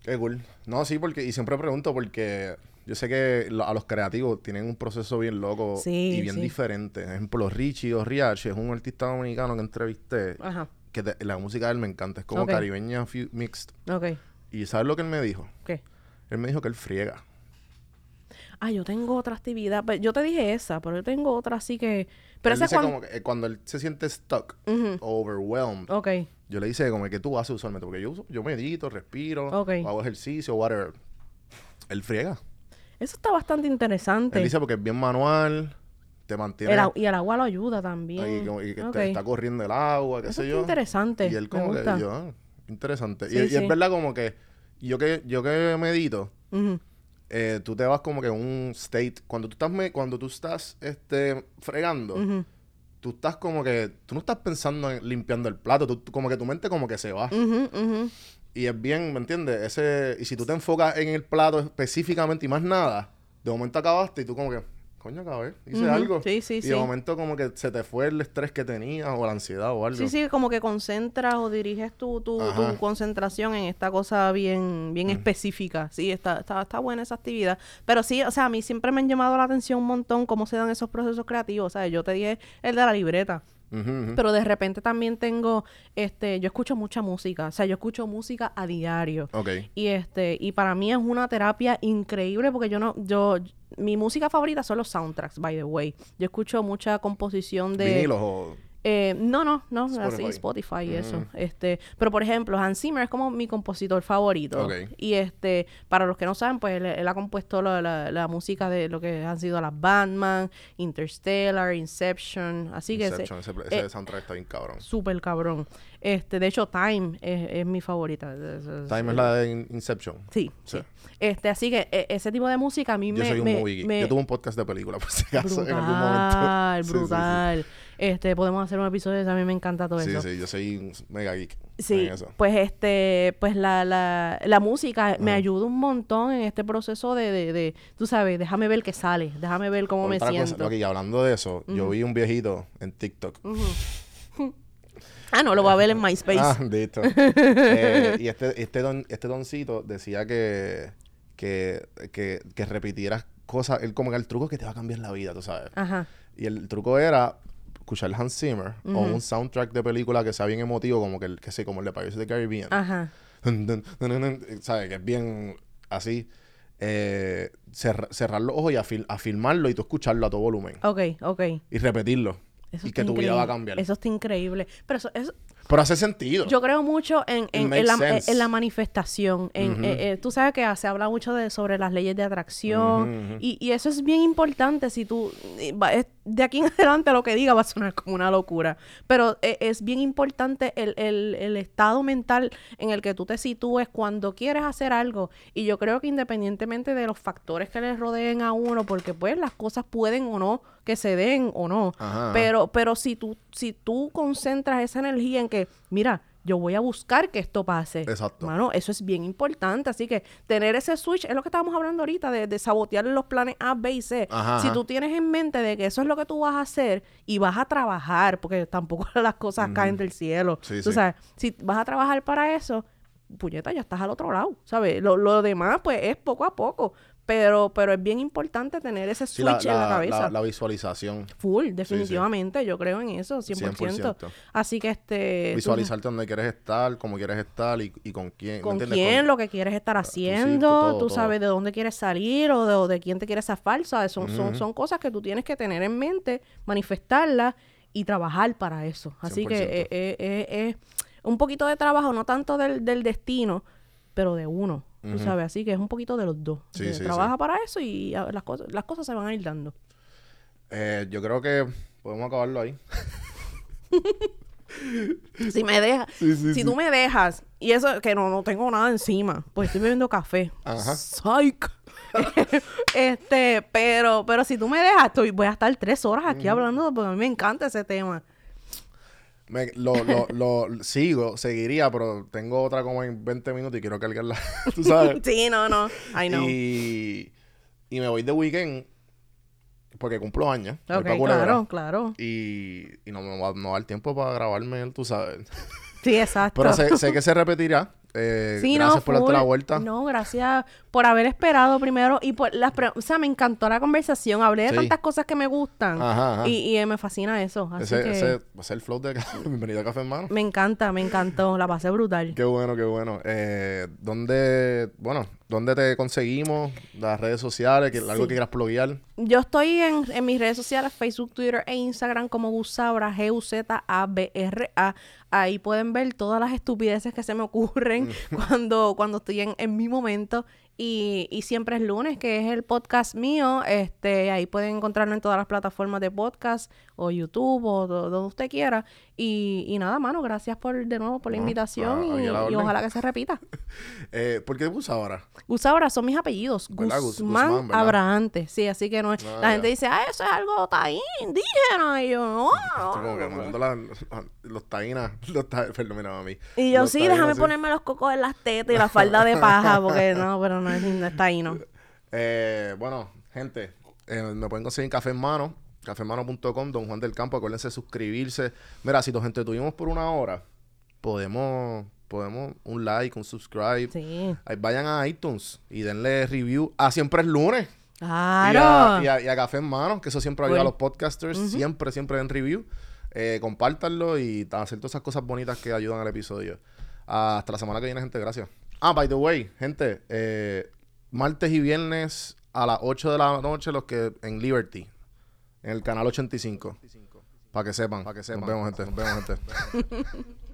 Qué cool. No, sí, porque, y siempre pregunto porque yo sé que lo- a los creativos tienen un proceso bien loco Sí, y bien sí. diferente. Por ejemplo, Richie o Riachi es un artista dominicano que entrevisté, Ajá, que la música de él me encanta, es como caribeña mixed. ok. ¿Y sabes lo que él me dijo? ¿Qué? Él me dijo que él friega. ah, yo tengo otra actividad. Pues, yo te dije esa, pero yo tengo otra así que... Pero Él esa es dice cuando... como que, eh, cuando él se siente stuck, o overwhelmed, Ok, yo le dice como que tú haces usualmente, porque yo, uso- yo medito, respiro, hago ejercicio, whatever. Él friega. Eso está bastante interesante. Él dice porque es bien manual, te mantiene El y el agua lo ayuda también. como- y que te está corriendo el agua, qué Eso sé yo. interesante, Y él como que, yo, ah, interesante. Sí, y, es verdad como que yo que yo que medito, eh, tú te vas como que en un state, cuando tú estás me- cuando tú estás este fregando, Ujú. tú estás como que tú no estás pensando en limpiando el plato, tú, tú- como que tu mente como que se va. Ujú, ujú. Y es bien, ¿me entiendes? Ese y si tú te enfocas en el plato específicamente y más nada, de momento acabaste y tú como que coño, acabé, hice Ujú. algo. Sí, sí, y sí. de momento como que se te fue el estrés que tenías o la ansiedad o algo. Sí, sí, como que concentras o diriges tu, tu, tu concentración en esta cosa bien, bien específica. Sí, está, está, está buena esa actividad. Pero sí, o sea, a mí siempre me han llamado la atención un montón cómo se dan esos procesos creativos. O sea, yo te dije el de la libreta. Pero de repente también tengo, este, yo escucho mucha música. O sea, yo escucho música a diario. Ok. Y este, y para mí es una terapia increíble porque yo no, yo, mi música favorita son los soundtracks, by the way. Yo escucho mucha composición de. Vinilos o... Eh, no, no, no, así Spotify. Y eso. Mm. Este, pero por ejemplo, Hans Zimmer es como mi compositor favorito. Y este, para los que no saben, pues él, él ha compuesto la, la- la música de lo que han sido las Batman, Interstellar, Inception, así que Inception, ese, ese eh, soundtrack está bien cabrón. súper cabrón. Este, de hecho, Time es, es mi favorita. Es- es- Time es la de In- Inception. Sí, Sí. sí. Este, así que e- ese tipo de música a mí Yo me, soy un me- me- Yo tuve un podcast de película, por si acaso, brutal, en algún momento. Sí, sí. Este, podemos hacer un episodio de eso, a mí me encanta todo Sí, eso. sí, yo soy un mega geek. Sí, pues este, pues la, la, la música me ayuda un montón en este proceso de, de, de, tú sabes, déjame ver qué sale, déjame ver cómo me Otra cosa, siento. ok, y hablando de eso, yo vi un viejito en TikTok. Ah, no, lo voy a ver en MySpace. Ah, listo. Eh, y este, este, don, este doncito decía que, que, que, que repitieras cosas, él como que el truco es que te va a cambiar la vida, tú sabes. Ajá. Y el truco era escuchar Hans Zimmer o un soundtrack de película que sea bien emotivo, como que el, que sé, como el de Pirates of the Caribbean. Ajá. ¿Sabes? Que es bien así. Eh, cerra- cerrar los ojos y afil- afirmarlo y tú escucharlo a todo volumen. Ok, ok. Y repetirlo. Eso y que tu vida va a cambiar. Eso está increíble. Pero eso, eso, Pero hace sentido. Yo creo mucho en, en, la, en la manifestación. En, eh, eh, tú sabes que se habla mucho de, sobre las leyes de atracción. Y, y eso es bien importante. Si tú. eh, de aquí en adelante lo que diga va a sonar como una locura. Pero eh, es bien importante el, el, el estado mental en el que tú te sitúes cuando quieres hacer algo. Y yo creo que independientemente de los factores que le rodeen a uno, porque pues las cosas pueden o no que se den o no. Ajá. Pero, pero si tú, si tú concentras esa energía en que, mira, yo voy a buscar que esto pase. Exacto. Mano, eso es bien importante. Así que tener ese switch es lo que estábamos hablando ahorita, de, de sabotear los planes A, B y C. Ajá, si ajá. tú tienes en mente de que eso es lo que tú vas a hacer y vas a trabajar, porque tampoco las cosas caen del cielo. Sí, tú sí. sabes, si vas a trabajar para eso, puñeta, ya estás al otro lado, ¿sabes? Lo, lo demás, pues, es poco a poco. Pero, pero es bien importante tener ese Sí, switch en la cabeza. La, la visualización. Full, definitivamente, yo creo en eso, 100%. 100%. Así que este... tú- Visualizarte donde quieres estar, cómo quieres estar y, y con quién. ¿me con quién, Con- lo que quieres estar círculo, haciendo, todo, tú todo. sabes de dónde quieres salir o de, o de quién te quieres zafar, ¿sabes? Son, son, son cosas que tú tienes que tener en mente, manifestarlas y trabajar para eso. Así que 100%. eh, eh, eh, es un poquito de trabajo, no tanto del, del destino, pero de uno, tú sabes. Así que es un poquito de los dos. Sí, sí, trabaja sí. para eso y a- las cosas, las cosas se van a ir dando. Eh, yo creo que podemos acabarlo ahí. Si me dejas, si tú me dejas, y eso que no, no tengo nada encima, pues estoy bebiendo café. Ajá. Psych. este, pero, pero si tú me dejas, estoy, voy a estar tres horas aquí hablando, porque a mí me encanta ese tema. Me- lo, lo, lo sigo, seguiría, pero tengo otra como en 20 minutos y quiero cargarla. Tú sabes. Sí, no, no. I know. Y, y me voy de weekend porque cumplo años. ok, Culebra. claro, claro. Y, y no me va, no va a dar tiempo para grabarme, tú sabes. Sí, exacto. Pero sé, sé que se repetirá. Eh, Sí, gracias no, por darte la vuelta. No, gracias por haber esperado primero y por las... O sea, me encantó la conversación. Hablé de Sí. tantas cosas que me gustan. Ajá, ajá. Y, y me fascina eso. Así Ese, que ese va a ser el flow de Bienvenido a Café Hermano. me encanta, me encantó. La pasé brutal. Qué bueno, qué bueno. Eh, ¿Dónde, bueno, dónde te conseguimos? Las redes sociales, que, algo que quieras pluguear. Yo estoy en, en mis redes sociales, Facebook, Twitter e Instagram como Gusabra, G-U-Z-A-B-R-A. Ahí pueden ver todas las estupideces que se me ocurren cuando, cuando estoy en, en mi momento. Y, y siempre es lunes, que es el podcast mío. Este, ahí pueden encontrarlo en todas las plataformas de podcast o YouTube o do- donde usted quiera. Y, y nada, mano, gracias por de nuevo por la No, invitación ah, y, la y ojalá que se repita. Eh, ¿Por qué Gus ahora? Gusabra son mis apellidos. ¿Verdad? Guzmán. Abrahante. Sí, así que no es. Ah, la ya. gente dice, ah, eso es algo taín, indígena. Y yo, no. Como que no, no". mandando la- los taínas. Los ta- perdón, mira, mami. Y yo, Los sí, taínas, déjame sí. ponerme los cocos en las tetas y la falda de paja, porque no, pero no es, no es taíno. Eh, bueno, gente, eh, me pueden conseguir en Café en Mano, cafehermano.com, Don Juan del Campo, acuérdense de suscribirse. Mira, si nos entretuvimos por una hora, podemos, podemos un like, un subscribe. Sí. Ahí vayan a iTunes y denle review a Siempre es lunes. Y a, Claro. y a- y a Café en Mano, que eso siempre ayuda a los podcasters. Siempre, siempre den review. Eh, compártanlo y hacer todas esas cosas bonitas que ayudan al episodio. Hasta la semana que viene, gente. Gracias. Ah, by the way, gente. eh, martes y viernes a las 8 de la noche, los que en Liberty. En el canal 85. Para que sepan. Para que sepan. Nos vemos, gente. Nos vemos, gente.